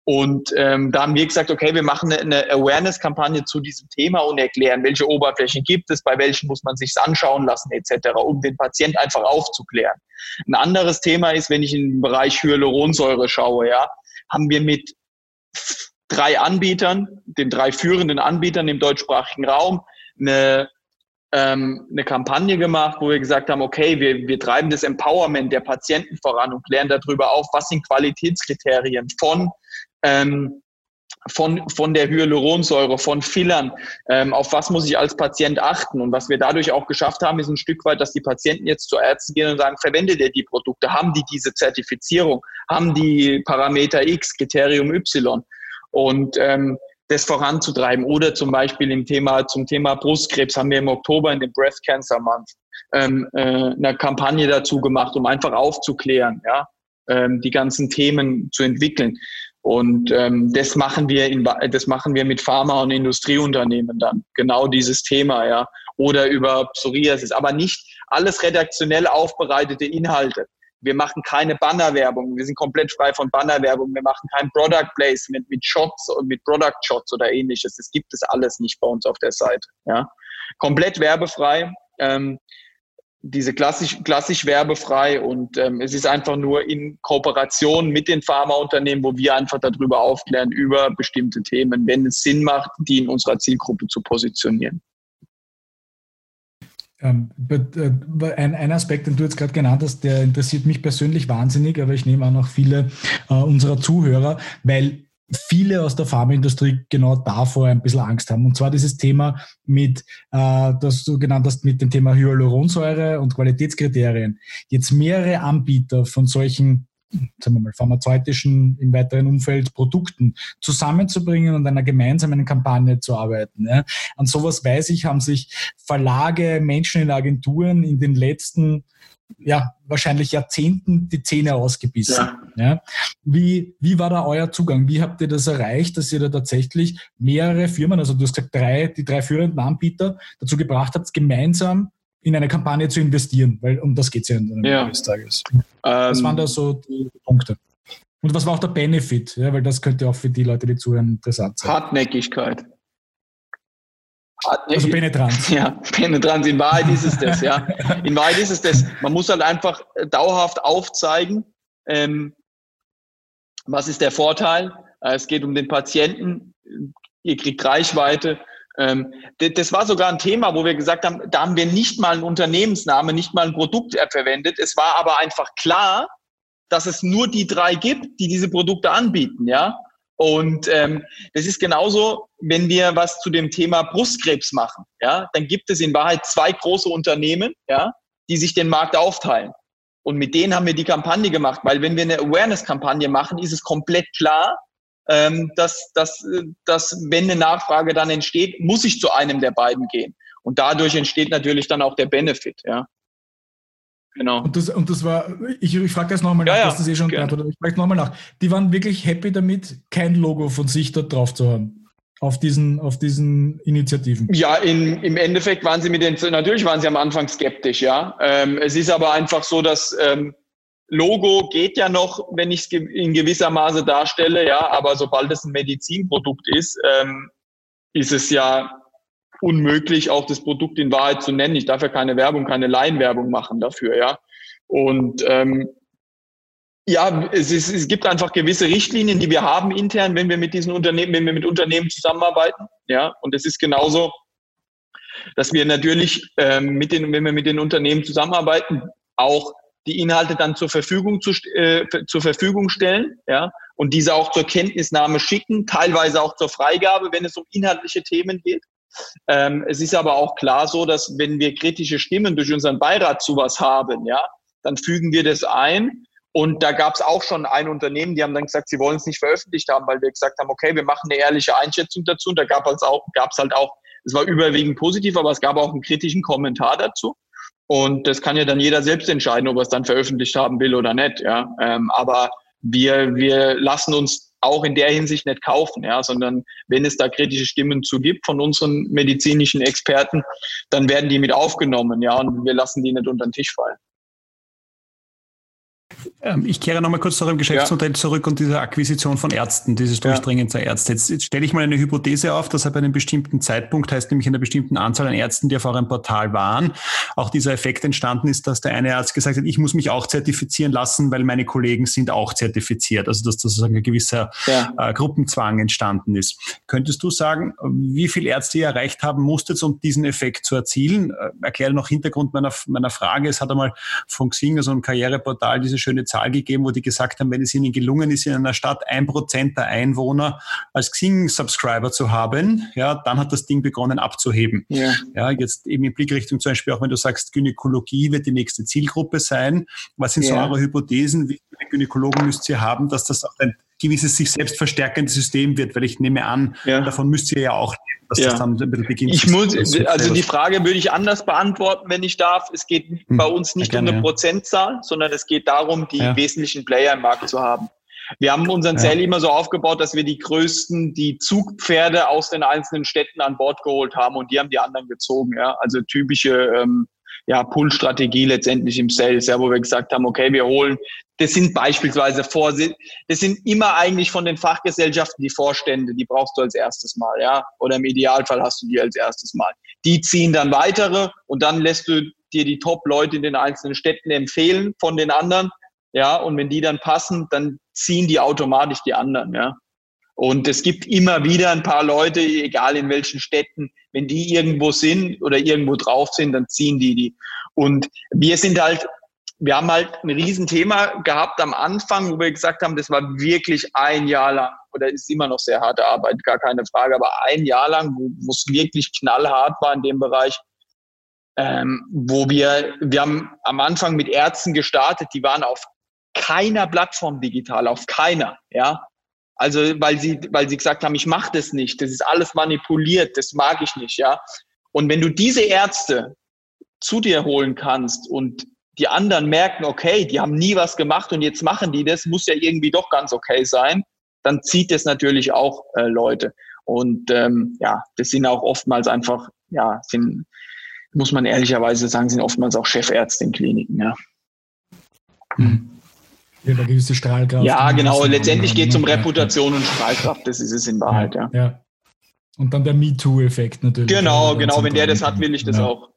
Und ähm, da haben wir gesagt, okay, wir machen eine Awareness-Kampagne zu diesem Thema und erklären, welche Oberflächen gibt es, bei welchen muss man sich anschauen lassen etc., um den Patient einfach aufzuklären. Ein anderes Thema ist, wenn ich in den Bereich Hyaluronsäure schaue, ja, haben wir mit drei Anbietern, den drei führenden Anbietern im deutschsprachigen Raum, eine ähm, eine Kampagne gemacht, wo wir gesagt haben, okay, wir, wir treiben das Empowerment der Patienten voran und klären darüber auf, was sind Qualitätskriterien von ähm, von, von der Hyaluronsäure, von Fillern, ähm, auf was muss ich als Patient achten. Und was wir dadurch auch geschafft haben, ist ein Stück weit, dass die Patienten jetzt zu Ärzten gehen und sagen, verwendet ihr die Produkte? Haben die diese Zertifizierung? Haben die Parameter X, Kriterium Y? Und ähm, das voranzutreiben. Oder zum Beispiel im Thema, zum Thema Brustkrebs haben wir im Oktober in dem Breast Cancer Month ähm, äh, eine Kampagne dazu gemacht, um einfach aufzuklären, ja, ähm, die ganzen Themen zu entwickeln. Und ähm, das machen wir in, das machen wir mit Pharma- und Industrieunternehmen dann. Genau dieses Thema, ja. Oder über Psoriasis. Aber nicht alles redaktionell aufbereitete Inhalte. Wir machen keine Bannerwerbung. Wir sind komplett frei von Bannerwerbung. Wir machen kein Product Placement mit Shots und mit Product Shots oder ähnliches. Das gibt es alles nicht bei uns auf der Seite. Ja. Komplett werbefrei. Ähm, diese klassisch, klassisch werbefrei und ähm, es ist einfach nur in Kooperation mit den Pharmaunternehmen, wo wir einfach darüber aufklären, über bestimmte Themen, wenn es Sinn macht, die in unserer Zielgruppe zu positionieren. Ähm, äh, ein, ein, Aspekt, den du jetzt gerade genannt hast, der interessiert mich persönlich wahnsinnig, aber ich nehme auch noch viele äh, unserer Zuhörer, weil viele aus der Pharmaindustrie genau davor ein bisschen Angst haben. Und zwar dieses Thema mit, äh, das du genannt hast, mit dem Thema Hyaluronsäure und Qualitätskriterien. Jetzt mehrere Anbieter von solchen sagen wir mal, pharmazeutischen im weiteren Umfeld Produkten zusammenzubringen und einer gemeinsamen Kampagne zu arbeiten. Ja. An sowas weiß ich, haben sich Verlage, Menschen in Agenturen in den letzten ja, wahrscheinlich Jahrzehnten die Zähne ausgebissen. Ja. ja. Wie, wie war da euer Zugang? Wie habt ihr das erreicht, dass ihr da tatsächlich mehrere Firmen, also du hast gesagt drei, die drei führenden Anbieter, dazu gebracht habt, gemeinsam in eine Kampagne zu investieren, weil um das geht es ja am Ende ja. des Tages. Ähm, was waren da so die Punkte? Und was war auch der Benefit? Ja, weil das könnte auch für die Leute, die zuhören, interessant sein. Hartnäckigkeit. Hartnäckig. Also Penetranz. Ja, Penetranz. In Wahrheit ist es das, ja. In Wahrheit ist es das. Man muss halt einfach dauerhaft aufzeigen, ähm, was ist der Vorteil. Äh, es geht um den Patienten. Ihr kriegt Reichweite ähm, das war sogar ein Thema, wo wir gesagt haben, da haben wir nicht mal einen Unternehmensname, nicht mal ein Produkt verwendet. Es war aber einfach klar, dass es nur die drei gibt, die diese Produkte anbieten, ja. Und ähm, das ist genauso, wenn wir was zu dem Thema Brustkrebs machen, ja, dann gibt es in Wahrheit zwei große Unternehmen, ja, die sich den Markt aufteilen. Und mit denen haben wir die Kampagne gemacht, weil wenn wir eine Awareness-Kampagne machen, ist es komplett klar, ähm, dass, dass, dass wenn eine Nachfrage dann entsteht, muss ich zu einem der beiden gehen. Und dadurch entsteht natürlich dann auch der Benefit, ja. Genau. Und das, und das war, ich, ich frage das nochmal nach, ja, das eh schon oder ich frage nochmal nach. Die waren wirklich happy damit, kein Logo von sich dort drauf zu haben. Auf diesen, auf diesen Initiativen. Ja, in, im Endeffekt waren sie mit den, natürlich waren sie am Anfang skeptisch, ja. Ähm, es ist aber einfach so, dass ähm, Logo geht ja noch, wenn ich es in gewisser Maße darstelle, ja, aber sobald es ein Medizinprodukt ist, ähm, ist es ja unmöglich, auch das Produkt in Wahrheit zu nennen. Ich darf ja keine Werbung, keine Laienwerbung machen dafür, ja. Und ähm, Ja, es, ist, es gibt einfach gewisse Richtlinien, die wir haben intern, wenn wir mit diesen Unternehmen, wenn wir mit Unternehmen zusammenarbeiten. Ja, und es ist genauso, dass wir natürlich ähm, mit den, wenn wir mit den Unternehmen zusammenarbeiten, auch die Inhalte dann zur Verfügung zu, äh, zur Verfügung stellen, ja, und diese auch zur Kenntnisnahme schicken, teilweise auch zur Freigabe, wenn es um inhaltliche Themen geht. Ähm, es ist aber auch klar so, dass wenn wir kritische Stimmen durch unseren Beirat zu was haben, ja, dann fügen wir das ein. Und da gab es auch schon ein Unternehmen, die haben dann gesagt, sie wollen es nicht veröffentlicht haben, weil wir gesagt haben, okay, wir machen eine ehrliche Einschätzung dazu. Und da gab es auch, gab's halt auch, es war überwiegend positiv, aber es gab auch einen kritischen Kommentar dazu. Und das kann ja dann jeder selbst entscheiden, ob er es dann veröffentlicht haben will oder nicht. Ja. Ähm, aber wir, wir lassen uns auch in der Hinsicht nicht kaufen, ja, sondern wenn es da kritische Stimmen zu gibt von unseren medizinischen Experten, dann werden die mit aufgenommen, ja, und wir lassen die nicht unter den Tisch fallen. Ähm, ich kehre nochmal kurz zu eurem Geschäftsmodell ja. zurück und dieser Akquisition von Ärzten, dieses Durchdringen ja. zur Ärzte. Jetzt, jetzt, stelle ich mal eine Hypothese auf, dass ab einem bestimmten Zeitpunkt, heißt nämlich einer bestimmten Anzahl an Ärzten, die auf eurem Portal waren, auch dieser Effekt entstanden ist, dass der eine Arzt gesagt hat, ich muss mich auch zertifizieren lassen, weil meine Kollegen sind auch zertifiziert. Also dass sozusagen ein gewisser ja. äh, Gruppenzwang entstanden ist. Könntest du sagen, wie viele Ärzte ihr erreicht haben musstet, um diesen Effekt zu erzielen? Äh, erkläre noch Hintergrund meiner, meiner Frage. Es hat einmal von Xing, also ein Karriereportal, diese schöne Zahl gegeben, wo die gesagt haben, wenn es ihnen gelungen ist, in einer Stadt ein Prozent der Einwohner als Xing-Subscriber zu haben, ja, dann hat das Ding begonnen abzuheben. Ja. ja, jetzt eben in Blickrichtung zum Beispiel auch, wenn du sagst, Gynäkologie wird die nächste Zielgruppe sein. Was sind ja. so eure Hypothesen? Wie viele Gynäkologen müsst ihr haben, dass das auch ein gewisses sich selbst verstärkendes System wird? Weil ich nehme an, ja. davon müsst ihr ja auch dass ja. das dann ein bisschen beginnt. Ich muss, also die Frage würde ich anders beantworten, wenn ich darf. Es geht hm. bei uns nicht gerne, um eine ja. Prozentzahl, sondern es geht darum, die ja. wesentlichen Player im Markt zu haben. Wir haben unseren Zell immer so aufgebaut, dass wir die größten, die Zugpferde aus den einzelnen Städten an Bord geholt haben und die haben die anderen gezogen. Ja? Also typische ähm, ja, Pull-Strategie letztendlich im Sales, ja, wo wir gesagt haben, okay, wir holen, das sind beispielsweise vor, das sind immer eigentlich von den Fachgesellschaften die Vorstände, die brauchst du als erstes Mal, ja, oder im Idealfall hast du die als erstes Mal. Die ziehen dann weitere und dann lässt du dir die Top-Leute in den einzelnen Städten empfehlen von den anderen, ja, und wenn die dann passen, dann ziehen die automatisch die anderen, ja. Und es gibt immer wieder ein paar Leute, egal in welchen Städten, wenn die irgendwo sind oder irgendwo drauf sind, dann ziehen die die. Und wir sind halt, wir haben halt ein Riesenthema gehabt am Anfang, wo wir gesagt haben, das war wirklich ein Jahr lang, oder ist immer noch sehr harte Arbeit, gar keine Frage, aber ein Jahr lang, wo, es wirklich knallhart war in dem Bereich, ähm, wo wir, wir haben am Anfang mit Ärzten gestartet, die waren auf keiner Plattform digital, auf keiner, ja. Also weil sie, weil sie gesagt haben, ich mache das nicht, das ist alles manipuliert, das mag ich nicht, ja. Und wenn du diese Ärzte zu dir holen kannst und die anderen merken, okay, die haben nie was gemacht und jetzt machen die das, muss ja irgendwie doch ganz okay sein, dann zieht das natürlich auch äh, Leute. Und ähm, ja, das sind auch oftmals einfach, ja, sind, muss man ehrlicherweise sagen, sind oftmals auch Chefärzte in Kliniken, ja. Hm eine gewisse Strahlkraft. Ja, genau. Letztendlich geht es um Reputation ja. und Strahlkraft. Das ist es in Wahrheit, ja. ja. Und dann der MeToo-Effekt natürlich. Genau, genau. Wenn der das hat, will ich das auch.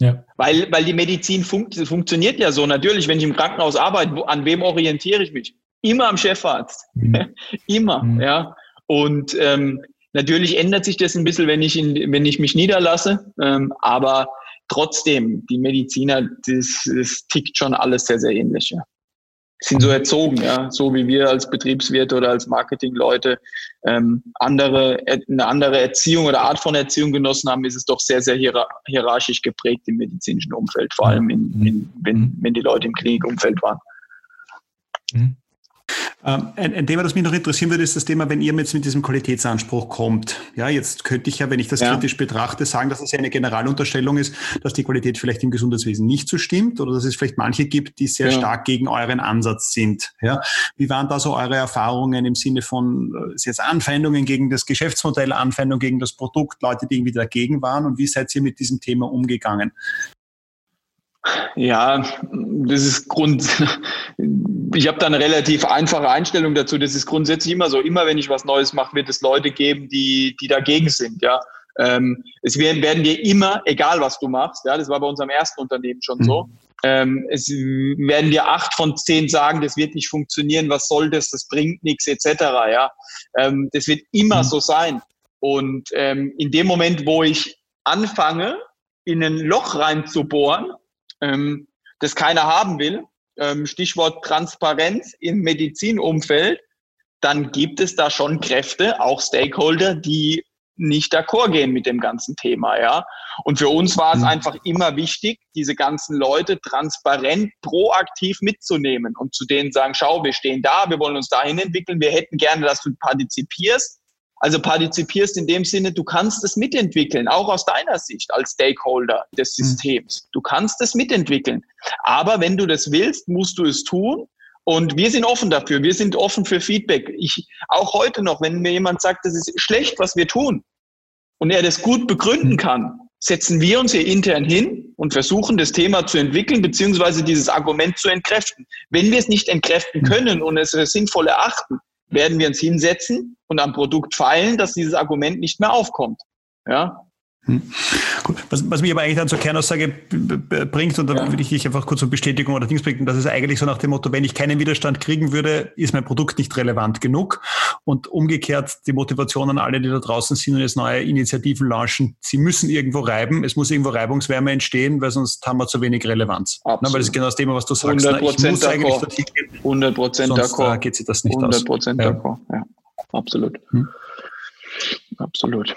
Ja. Weil, weil die Medizin funkt, funktioniert ja so. Natürlich, wenn ich im Krankenhaus arbeite, wo, an wem orientiere ich mich? Immer am Chefarzt. Mhm. Immer, mhm. ja. Und ähm, natürlich ändert sich das ein bisschen, wenn ich, in, wenn ich mich niederlasse. Ähm, aber trotzdem, die Mediziner, das, das tickt schon alles sehr, sehr ähnlich. Ja sind so erzogen, ja, so wie wir als Betriebswirt oder als Marketingleute ähm, andere, eine andere Erziehung oder Art von Erziehung genossen haben, ist es doch sehr, sehr hierarchisch geprägt im medizinischen Umfeld, vor allem in, in, wenn, wenn die Leute im Klinikumfeld waren. Mhm. Ähm, ein, ein, Thema, das mich noch interessieren würde, ist das Thema, wenn ihr jetzt mit diesem Qualitätsanspruch kommt. Ja, jetzt könnte ich ja, wenn ich das ja. kritisch betrachte, sagen, dass es ja eine Generalunterstellung ist, dass die Qualität vielleicht im Gesundheitswesen nicht so stimmt oder dass es vielleicht manche gibt, die sehr ja. stark gegen euren Ansatz sind. Ja, wie waren da so eure Erfahrungen im Sinne von äh, jetzt Anfeindungen gegen das Geschäftsmodell, Anfeindungen gegen das Produkt, Leute, die irgendwie dagegen waren und wie seid ihr mit diesem Thema umgegangen? Ja, das ist Grund. Ich habe da eine relativ einfache Einstellung dazu. Das ist grundsätzlich immer so. Immer wenn ich was Neues mache, wird es Leute geben, die, die dagegen sind. Ja, ähm, es werden, werden dir immer, egal was du machst. Ja, das war bei unserem ersten Unternehmen schon so. Ähm, es werden dir acht von zehn sagen, das wird nicht funktionieren, was soll das, das bringt nichts, etc. Ja, ähm, das wird immer mhm. so sein. Und ähm, in dem Moment, wo ich anfange, in ein Loch reinzubohren, ähm, das keiner haben will, ähm, Stichwort Transparenz im Medizinumfeld, dann gibt es da schon Kräfte, auch Stakeholder, die nicht d'accord gehen mit dem ganzen Thema, ja. Und für uns war es mhm. einfach immer wichtig, diese ganzen Leute transparent, proaktiv mitzunehmen und zu denen sagen, schau, wir stehen da, wir wollen uns dahin entwickeln, wir hätten gerne, dass du partizipierst. Also partizipierst in dem Sinne, du kannst es mitentwickeln, auch aus deiner Sicht als Stakeholder des mhm. Systems. Du kannst es mitentwickeln. Aber wenn du das willst, musst du es tun und wir sind offen dafür. Wir sind offen für Feedback. Ich, auch heute noch, wenn mir jemand sagt, das ist schlecht, was wir tun, und er das gut begründen mhm. kann, setzen wir uns hier intern hin und versuchen, das Thema zu entwickeln, beziehungsweise dieses Argument zu entkräften. Wenn wir es nicht entkräften mhm. können und es sinnvoll erachten, werden wir uns hinsetzen und am Produkt feilen, dass dieses Argument nicht mehr aufkommt. Ja. Was, was mich aber eigentlich dann zur Kernaussage bringt, und da ja. würde ich dich einfach kurz um Bestätigung oder Dings bringen, das ist eigentlich so nach dem Motto, wenn ich keinen Widerstand kriegen würde, ist mein Produkt nicht relevant genug. Und umgekehrt die Motivation an alle, die da draußen sind und jetzt neue Initiativen launchen, sie müssen irgendwo reiben, es muss irgendwo Reibungswärme entstehen, weil sonst haben wir zu wenig Relevanz. Absolut. Na, weil das ist genau das Thema, was du sagst. 100 Prozent ich muss eigentlich dorthin gehen, 100 Prozent d'accord. geht sich das nicht 100 aus. 100 Prozent d'accord, ja. Absolut. Hm. Absolut.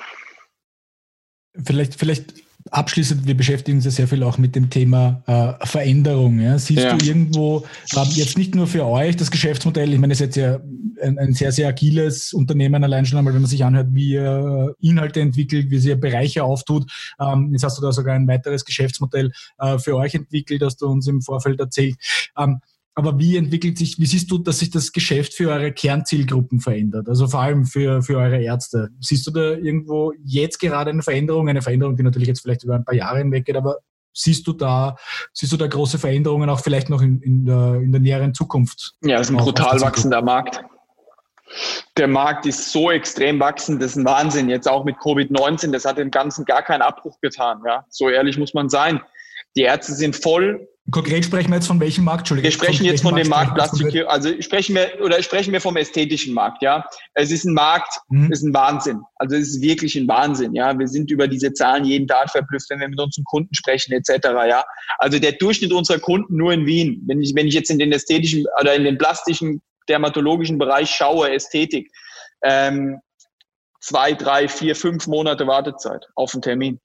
Vielleicht, vielleicht abschließend, wir beschäftigen uns ja sehr viel auch mit dem Thema äh, Veränderung. Ja. Siehst ja. du irgendwo, äh, jetzt nicht nur für euch das Geschäftsmodell, ich meine, es ist jetzt ja ein, ein, sehr, sehr agiles Unternehmen, allein schon einmal, wenn man sich anhört, wie ihr Inhalte entwickelt, wie ihr Bereiche auftut. Ähm, jetzt hast du da sogar ein weiteres Geschäftsmodell äh, für euch entwickelt, das du uns im Vorfeld erzählt. Ähm, aber wie entwickelt sich, wie siehst du, dass sich das Geschäft für eure Kernzielgruppen verändert? Also vor allem für, für eure Ärzte. Siehst du da irgendwo jetzt gerade eine Veränderung? Eine Veränderung, die natürlich jetzt vielleicht über ein paar Jahre hinweg geht, aber siehst du da, siehst du da große Veränderungen auch vielleicht noch in, in, der, in der näheren Zukunft? Ja, es ist ein brutal wachsender Markt. Der Markt ist so extrem wachsend, das ist ein Wahnsinn. Jetzt auch mit Covid-19, das hat dem Ganzen gar keinen Abbruch getan. Ja, so ehrlich muss man sein. Die Ärzte sind voll Konkret sprechen wir jetzt von welchem Markt? Entschuldigung. Wir sprechen jetzt von dem Markt Plastik, also sprechen wir oder sprechen wir vom ästhetischen Markt, ja. Es ist ein Markt, mhm. ist ein Wahnsinn. Also es ist wirklich ein Wahnsinn, ja. Wir sind über diese Zahlen jeden Tag verblüfft, wenn wir mit unseren Kunden sprechen, etc. Ja. Also der Durchschnitt unserer Kunden nur in Wien, wenn ich, wenn ich jetzt in den ästhetischen oder in den plastischen, dermatologischen Bereich schaue, Ästhetik, ähm, zwei, drei, vier, fünf Monate Wartezeit auf einen Termin.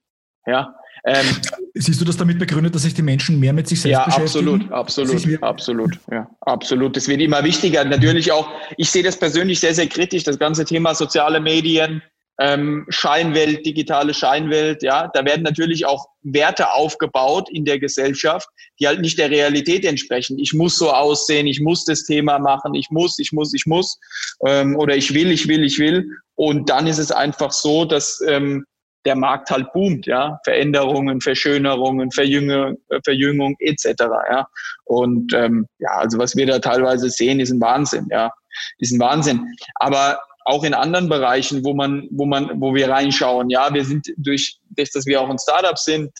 Ja, ähm, Siehst du das damit begründet, dass sich die Menschen mehr mit sich selbst ja, beschäftigen? Absolut, absolut, absolut, ja, absolut. Das wird immer wichtiger. Natürlich auch, ich sehe das persönlich sehr, sehr kritisch, das ganze Thema soziale Medien, ähm, Scheinwelt, digitale Scheinwelt, ja, da werden natürlich auch Werte aufgebaut in der Gesellschaft, die halt nicht der Realität entsprechen. Ich muss so aussehen, ich muss das Thema machen, ich muss, ich muss, ich muss, ähm, oder ich will, ich will, ich will. Und dann ist es einfach so, dass ähm, der Markt halt boomt, ja, Veränderungen, Verschönerungen, Verjüngung, Verjüngung etc. Ja, und ähm, ja, also was wir da teilweise sehen, ist ein Wahnsinn, ja, ist ein Wahnsinn. Aber auch in anderen Bereichen, wo man, wo man, wo wir reinschauen, ja, wir sind durch, durch dass wir auch ein Startup sind,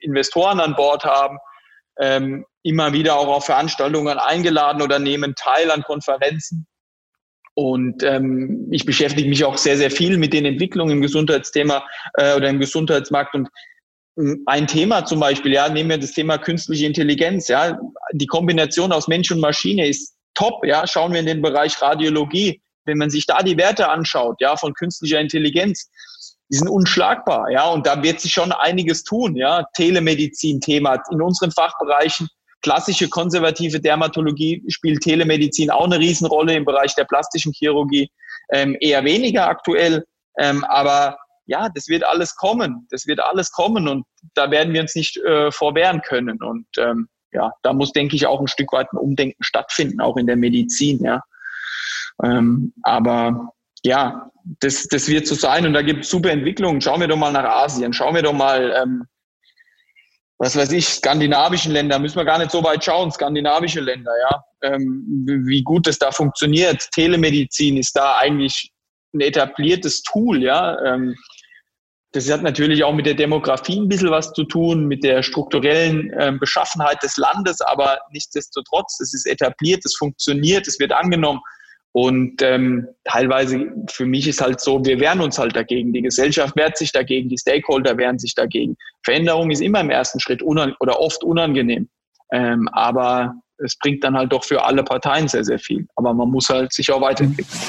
Investoren an Bord haben, ähm, immer wieder auch auf Veranstaltungen eingeladen oder nehmen teil an Konferenzen und ähm, ich beschäftige mich auch sehr, sehr viel mit den Entwicklungen im Gesundheitsthema äh, oder im Gesundheitsmarkt. Und ähm, ein Thema zum Beispiel, ja, nehmen wir das Thema künstliche Intelligenz, ja, die Kombination aus Mensch und Maschine ist top, ja, schauen wir in den Bereich Radiologie, wenn man sich da die Werte anschaut, ja, von künstlicher Intelligenz, die sind unschlagbar, ja, und da wird sich schon einiges tun, ja, Telemedizin-Thema in unseren Fachbereichen klassische konservative Dermatologie spielt Telemedizin auch eine Riesenrolle im Bereich der plastischen Chirurgie, ähm, eher weniger aktuell. Ähm, aber ja, das wird alles kommen. Das wird alles kommen und da werden wir uns nicht äh, vorwehren können. Und ähm, ja, da muss, denke ich, auch ein Stück weit ein Umdenken stattfinden, auch in der Medizin, ja. Ähm, aber ja, das, das wird so sein und da gibt es super Entwicklungen. Schauen wir doch mal nach Asien, schauen wir doch mal ähm, was weiß ich, skandinavischen Länder, müssen wir gar nicht so weit schauen, skandinavische Länder, ja, ähm, wie gut das da funktioniert. Telemedizin ist da eigentlich ein etabliertes Tool, ja. Ähm, das hat natürlich auch mit der Demografie ein bisschen was zu tun, mit der strukturellen äh, Beschaffenheit des Landes, aber nichtsdestotrotz, es ist etabliert, es funktioniert, es wird angenommen. Und ähm, teilweise für mich ist halt so, wir wehren uns halt dagegen. Die Gesellschaft wehrt sich dagegen, die Stakeholder wehren sich dagegen. Veränderung ist immer im ersten Schritt oder oft unangenehm. Ähm, aber es bringt dann halt doch für alle Parteien sehr, sehr viel. Aber man muss halt sich auch weiterentwickeln.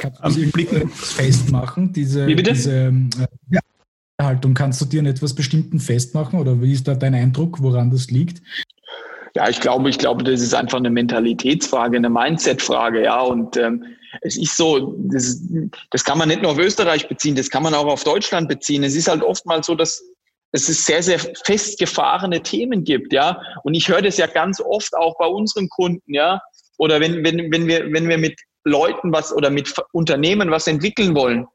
Kannst du Blicken festmachen, diese, wie bitte? diese ja, Haltung, kannst du dir an etwas Bestimmten festmachen oder wie ist da dein Eindruck, woran das liegt? Ja, ich glaube, ich glaube, das ist einfach eine Mentalitätsfrage, eine Mindset-Frage, ja. Und ähm, es ist so, das, das kann man nicht nur auf Österreich beziehen, das kann man auch auf Deutschland beziehen. Es ist halt oftmals so, dass es sehr, sehr festgefahrene Themen gibt, ja. Und ich höre das ja ganz oft auch bei unseren Kunden, ja. Oder wenn, wenn, wenn wir, wenn wir mit Leuten was oder mit Unternehmen was entwickeln wollen,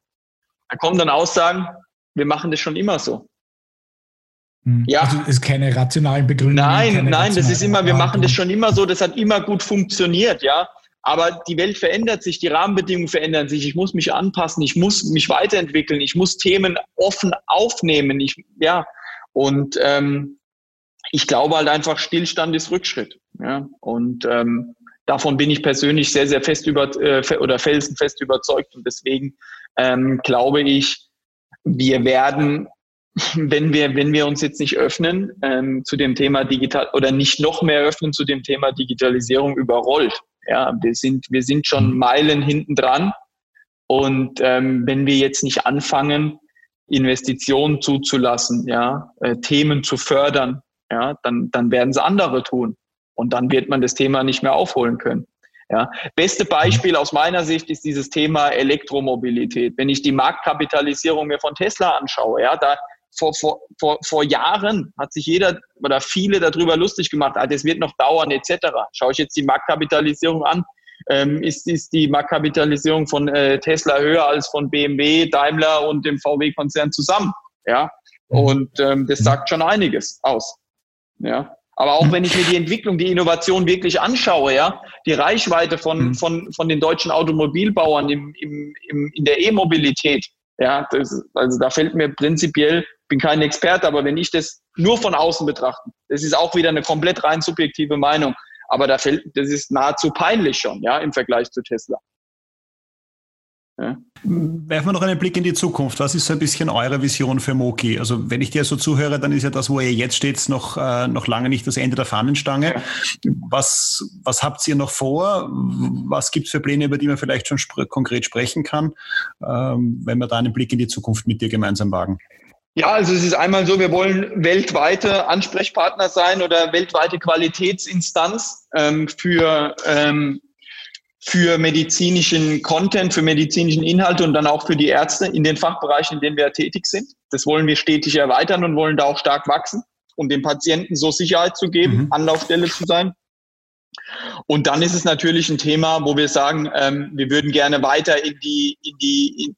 da kommen dann Aussagen, wir machen das schon immer so. Hm. Ja. Also ist keine rationalen Begründungen. Nein, nein, das ist immer, wir machen das schon immer so, das hat immer gut funktioniert, ja. Aber die Welt verändert sich, die Rahmenbedingungen verändern sich. Ich muss mich anpassen, ich muss mich weiterentwickeln, ich muss Themen offen aufnehmen. Ich, ja, und ähm, ich glaube halt einfach, Stillstand ist Rückschritt. Ja, und ähm, davon bin ich persönlich sehr, sehr fest über äh, oder felsenfest überzeugt. Und deswegen ähm, glaube ich, wir werden wenn wir, wenn wir uns jetzt nicht öffnen ähm, zu dem Thema digital oder nicht noch mehr öffnen zu dem Thema Digitalisierung überrollt. Ja, wir sind, wir sind schon mhm. Meilen hinten dran. Und ähm, wenn wir jetzt nicht anfangen, Investitionen zuzulassen, ja, äh, Themen zu fördern, ja, dann, dann werden es andere tun. Und dann wird man das Thema nicht mehr aufholen können. Ja. Beste Beispiel aus meiner Sicht ist dieses Thema Elektromobilität. Wenn ich die Marktkapitalisierung mir von Tesla anschaue, ja, da vor, vor, vor, vor Jahren hat sich jeder oder viele darüber lustig gemacht, ah, das wird noch dauern etc. Schaue ich jetzt die Marktkapitalisierung an, ähm, ist, ist die Marktkapitalisierung von äh, Tesla höher als von BMW, Daimler und dem VW-Konzern zusammen. Ja, mhm. und ähm, das sagt schon einiges aus. Ja, aber auch wenn ich mir die Entwicklung, die Innovation wirklich anschaue, ja, die Reichweite von, mhm. von, von den deutschen Automobilbauern im, im, im, in der E-Mobilität, ja, das, also da fällt mir prinzipiell bin kein Experte, aber wenn ich das nur von außen betrachte, das ist auch wieder eine komplett rein subjektive Meinung, aber da fällt, das ist nahezu peinlich schon, ja, im Vergleich zu Tesla. Ja. Werfen wir noch einen Blick in die Zukunft. Was ist so ein bisschen eure Vision für Moki? Also wenn ich dir so zuhöre, dann ist ja das, wo ihr jetzt steht, noch, äh, noch lange nicht das Ende der Fahnenstange. Ja. Was, was habt ihr noch vor? Was gibt es für Pläne, über die man vielleicht schon sp konkret sprechen kann, ähm, wenn wir da einen Blick in die Zukunft mit dir gemeinsam wagen? Ja, also es ist einmal so, wir wollen weltweite Ansprechpartner sein oder weltweite Qualitätsinstanz ähm, für, ähm, für medizinischen Content, für medizinischen Inhalte und dann auch für die Ärzte in den Fachbereichen, in denen wir tätig sind. Das wollen wir stetig erweitern und wollen da auch stark wachsen, um den Patienten so Sicherheit zu geben, mhm. Anlaufstelle zu sein. Und dann ist es natürlich ein Thema, wo wir sagen, ähm, wir würden gerne weiter in die, in die, in,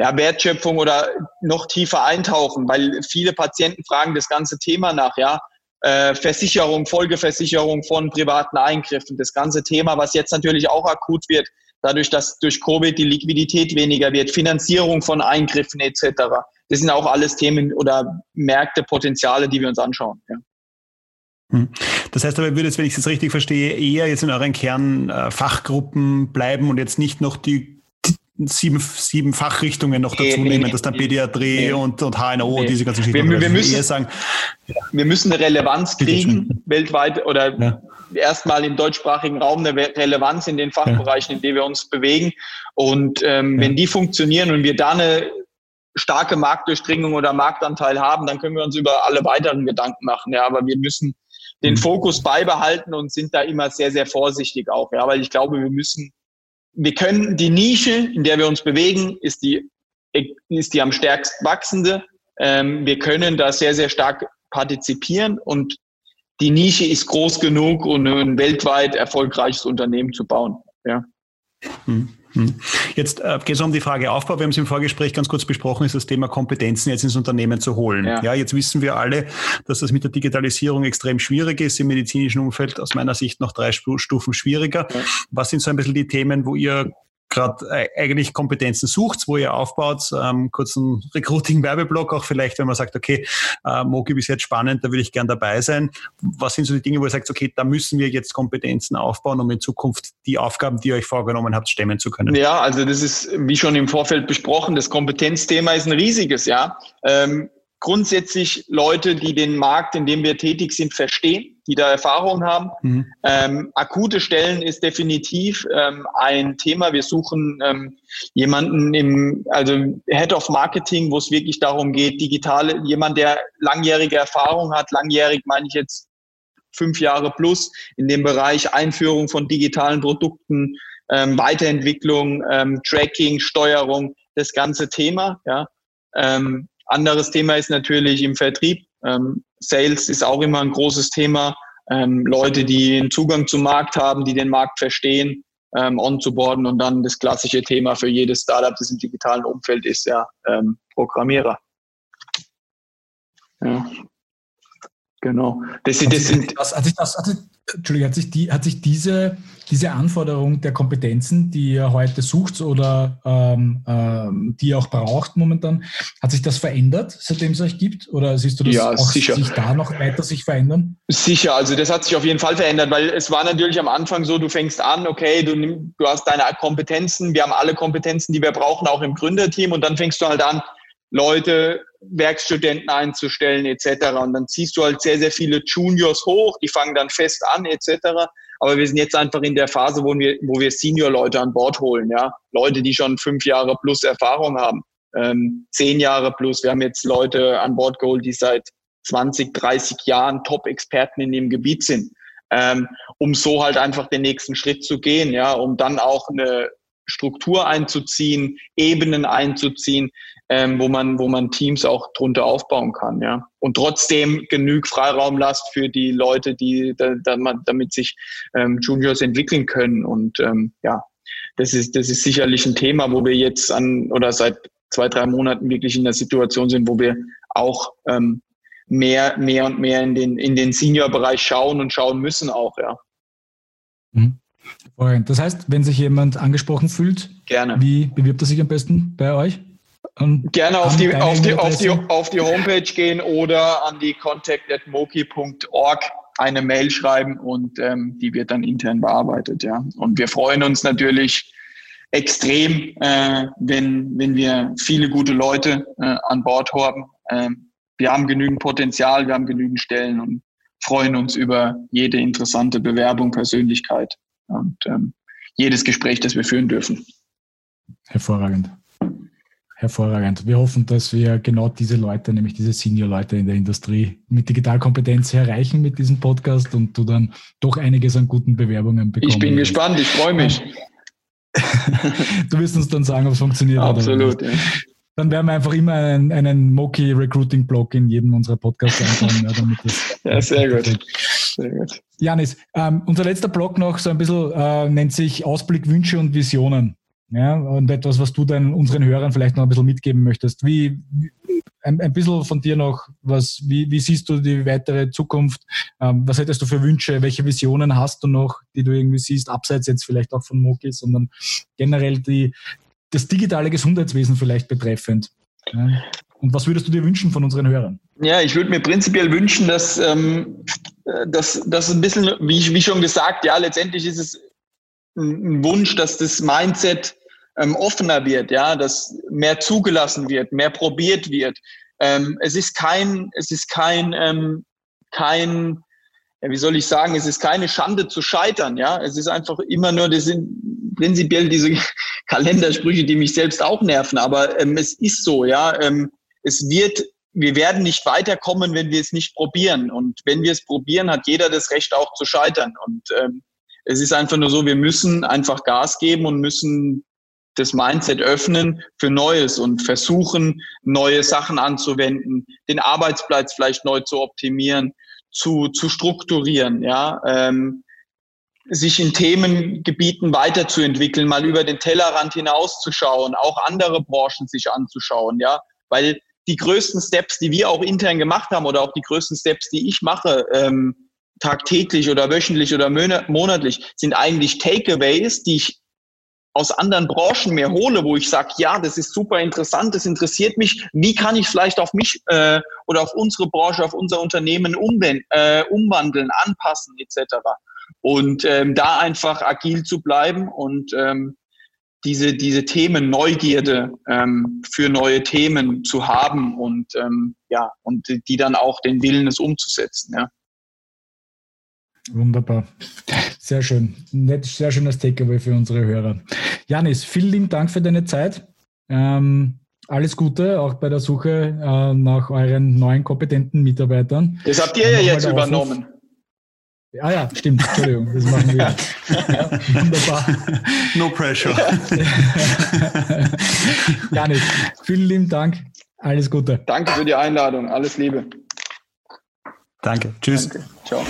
ja, Wertschöpfung oder noch tiefer eintauchen, weil viele Patienten fragen das ganze Thema nach, ja. Äh, Versicherung, Folgeversicherung von privaten Eingriffen, das ganze Thema, was jetzt natürlich auch akut wird, dadurch, dass durch Covid die Liquidität weniger wird, Finanzierung von Eingriffen etc. Das sind auch alles Themen oder Märkte, Potenziale, die wir uns anschauen. Ja. Hm. Das heißt aber, ihr würdet, wenn ich es richtig verstehe, eher jetzt in euren Kernfachgruppen bleiben und jetzt nicht noch die sieben, sieben Fachrichtungen noch dazu nee, nehmen, nee, dass dann Pädiatrie nee, und, und HNO und diese ganzen Geschichten. Wir, wir, müssen, sagen, wir müssen eine Relevanz kriegen, weltweit oder ja. erstmal im deutschsprachigen Raum eine Relevanz in den Fachbereichen, in denen wir uns bewegen. Und ähm, ja. wenn die funktionieren und wir da eine starke Marktdurchdringung oder Marktanteil haben, dann können wir uns über alle weiteren Gedanken machen. Ja, aber wir müssen den mhm. Fokus beibehalten und sind da immer sehr, sehr vorsichtig auch. Ja, weil ich glaube, wir müssen wir können die Nische, in der wir uns bewegen, ist die, ist die am stärkst wachsende. Ähm, wir können da sehr, sehr stark partizipieren und die Nische ist groß genug, um ein weltweit erfolgreiches Unternehmen zu bauen. Ja. Hm. Hm. Jetzt äh, geht es um die Frage Aufbau. Wir haben es im Vorgespräch ganz kurz besprochen, ist das Thema Kompetenzen jetzt ins Unternehmen zu holen. Ja. ja. jetzt wissen wir alle, dass das mit der Digitalisierung extrem schwierig ist, im medizinischen Umfeld aus meiner Sicht noch drei Stufen schwieriger. Ja. Was sind so ein bisschen die Themen, wo ihr gerade äh, eigentlich Kompetenzen sucht, wo ihr aufbaut, ähm, kurzen Recruiting-Werbeblock auch vielleicht, wenn man sagt, okay, äh, Moki ist jetzt spannend, da würde ich gern dabei sein. Was sind so die Dinge, wo ihr sagt, okay, da müssen wir jetzt Kompetenzen aufbauen, um in Zukunft die Aufgaben, die ihr euch vorgenommen habt, stemmen zu können? Ja, also das ist, wie schon im Vorfeld besprochen, das Kompetenzthema ist ein riesiges, ja. Ähm, grundsätzlich Leute, die den Markt, in dem wir tätig sind, verstehen, die da Erfahrung haben. Mhm. Ähm, akute Stellen ist definitiv ähm, ein Thema. Wir suchen ähm, jemanden im, also Head of Marketing, wo es wirklich darum geht, digitale, jemand, der langjährige Erfahrung hat, langjährig meine ich jetzt fünf Jahre plus in dem Bereich Einführung von digitalen Produkten, ähm, Weiterentwicklung, ähm, Tracking, Steuerung, das ganze Thema, ja. Ähm, anderes Thema ist natürlich im Vertrieb. Ähm, Sales ist auch immer ein großes Thema. Ähm, Leute, die einen Zugang zum Markt haben, die den Markt verstehen, ähm, onzuboarden und dann das klassische Thema für jedes Startup, das im digitalen Umfeld ist, ja, ähm, Programmierer. Ja. Genau. Das, das sind, das, hat sich das, hat sich, Entschuldigung, hat sich, die, hat sich diese, diese Anforderung der Kompetenzen, die ihr heute sucht oder ähm, ähm, die ihr auch braucht momentan, hat sich das verändert, seitdem es euch gibt? Oder siehst du das ja, auch sicher. sich da noch weiter sich verändern? Sicher, also das hat sich auf jeden Fall verändert, weil es war natürlich am Anfang so, du fängst an, okay, du, nimm, du hast deine Kompetenzen, wir haben alle Kompetenzen, die wir brauchen, auch im Gründerteam und dann fängst du halt an, Leute, Werkstudenten einzustellen etc. Und dann ziehst du halt sehr, sehr viele Juniors hoch, die fangen dann fest an etc. Aber wir sind jetzt einfach in der Phase, wo wir, wo wir Senior-Leute an Bord holen, ja. Leute, die schon fünf Jahre plus Erfahrung haben, ähm, zehn Jahre plus. Wir haben jetzt Leute an Bord geholt, die seit 20, 30 Jahren Top-Experten in dem Gebiet sind. Ähm, um so halt einfach den nächsten Schritt zu gehen, ja, um dann auch eine Struktur einzuziehen, Ebenen einzuziehen, ähm, wo man, wo man Teams auch drunter aufbauen kann, ja. Und trotzdem genug Freiraum lasst für die Leute, die da, da, damit sich ähm, Juniors entwickeln können. Und ähm, ja, das ist, das ist sicherlich ein Thema, wo wir jetzt an oder seit zwei, drei Monaten wirklich in der Situation sind, wo wir auch ähm, mehr, mehr und mehr in den, in den Senior-Bereich schauen und schauen müssen auch, ja. Mhm. Das heißt, wenn sich jemand angesprochen fühlt, Gerne. wie bewirbt er sich am besten bei euch? Und Gerne auf die, auf, die, auf, die, auf die Homepage gehen oder an die contact.moki.org eine Mail schreiben und ähm, die wird dann intern bearbeitet. Ja. Und wir freuen uns natürlich extrem, äh, wenn, wenn wir viele gute Leute äh, an Bord haben. Äh, wir haben genügend Potenzial, wir haben genügend Stellen und freuen uns über jede interessante Bewerbung, Persönlichkeit und ähm, jedes Gespräch, das wir führen dürfen. Hervorragend. Hervorragend. Wir hoffen, dass wir genau diese Leute, nämlich diese Senior-Leute in der Industrie mit Digitalkompetenz erreichen mit diesem Podcast und du dann doch einiges an guten Bewerbungen bekommst. Ich bin gespannt, ich freue mich. du wirst uns dann sagen, ob es funktioniert. Absolut. Ja. Dann werden wir einfach immer einen, einen Moki Recruiting Blog in jedem unserer Podcasts einbauen. Ja, damit das ja, sehr gut. Sehr gut. Janis, ähm, unser letzter Blog noch so ein bisschen äh, nennt sich Ausblick, Wünsche und Visionen. Ja, und etwas, was du dann unseren Hörern vielleicht noch ein bisschen mitgeben möchtest. Wie, ein, ein bisschen von dir noch, was, wie, wie siehst du die weitere Zukunft? Ähm, was hättest du für Wünsche? Welche Visionen hast du noch, die du irgendwie siehst, abseits jetzt vielleicht auch von Moki, sondern generell die, das digitale Gesundheitswesen vielleicht betreffend? Ja? Und was würdest du dir wünschen von unseren Hörern? Ja, ich würde mir prinzipiell wünschen, dass, ähm, dass, dass ein bisschen, wie, wie schon gesagt, ja, letztendlich ist es ein Wunsch, dass das Mindset ähm, offener wird, ja, dass mehr zugelassen wird, mehr probiert wird. Ähm, es ist kein, es ist kein, ähm, kein, ja, wie soll ich sagen, es ist keine Schande zu scheitern, ja. Es ist einfach immer nur, das sind prinzipiell diese Kalendersprüche, die mich selbst auch nerven, aber ähm, es ist so, ja. Ähm, es wird, wir werden nicht weiterkommen, wenn wir es nicht probieren. Und wenn wir es probieren, hat jeder das Recht auch zu scheitern. Und ähm, es ist einfach nur so, wir müssen einfach Gas geben und müssen das Mindset öffnen für Neues und versuchen, neue Sachen anzuwenden, den Arbeitsplatz vielleicht neu zu optimieren, zu, zu strukturieren, ja, ähm, sich in Themengebieten weiterzuentwickeln, mal über den Tellerrand hinauszuschauen, auch andere Branchen sich anzuschauen, ja, weil die größten Steps, die wir auch intern gemacht haben oder auch die größten Steps, die ich mache, ähm, tagtäglich oder wöchentlich oder monatlich, sind eigentlich Takeaways, die ich aus anderen Branchen mehr hole, wo ich sage, ja, das ist super interessant, das interessiert mich, wie kann ich vielleicht auf mich äh, oder auf unsere Branche, auf unser Unternehmen umwenden, äh, umwandeln, anpassen etc. Und ähm, da einfach agil zu bleiben und ähm, diese, diese Themen, Neugierde ähm, für neue Themen zu haben und ähm, ja, und die dann auch den Willen, es umzusetzen, ja. Wunderbar. Sehr schön. Sehr schönes Takeaway für unsere Hörer. Janis, vielen lieben Dank für deine Zeit. Ähm, alles Gute, auch bei der Suche äh, nach euren neuen kompetenten Mitarbeitern. Das habt ihr ja jetzt übernommen. Ah ja, stimmt. Entschuldigung, das machen wir. ja, wunderbar. No pressure. Janis, vielen lieben Dank. Alles Gute. Danke für die Einladung. Alles Liebe. Danke. Tschüss. Danke. Ciao.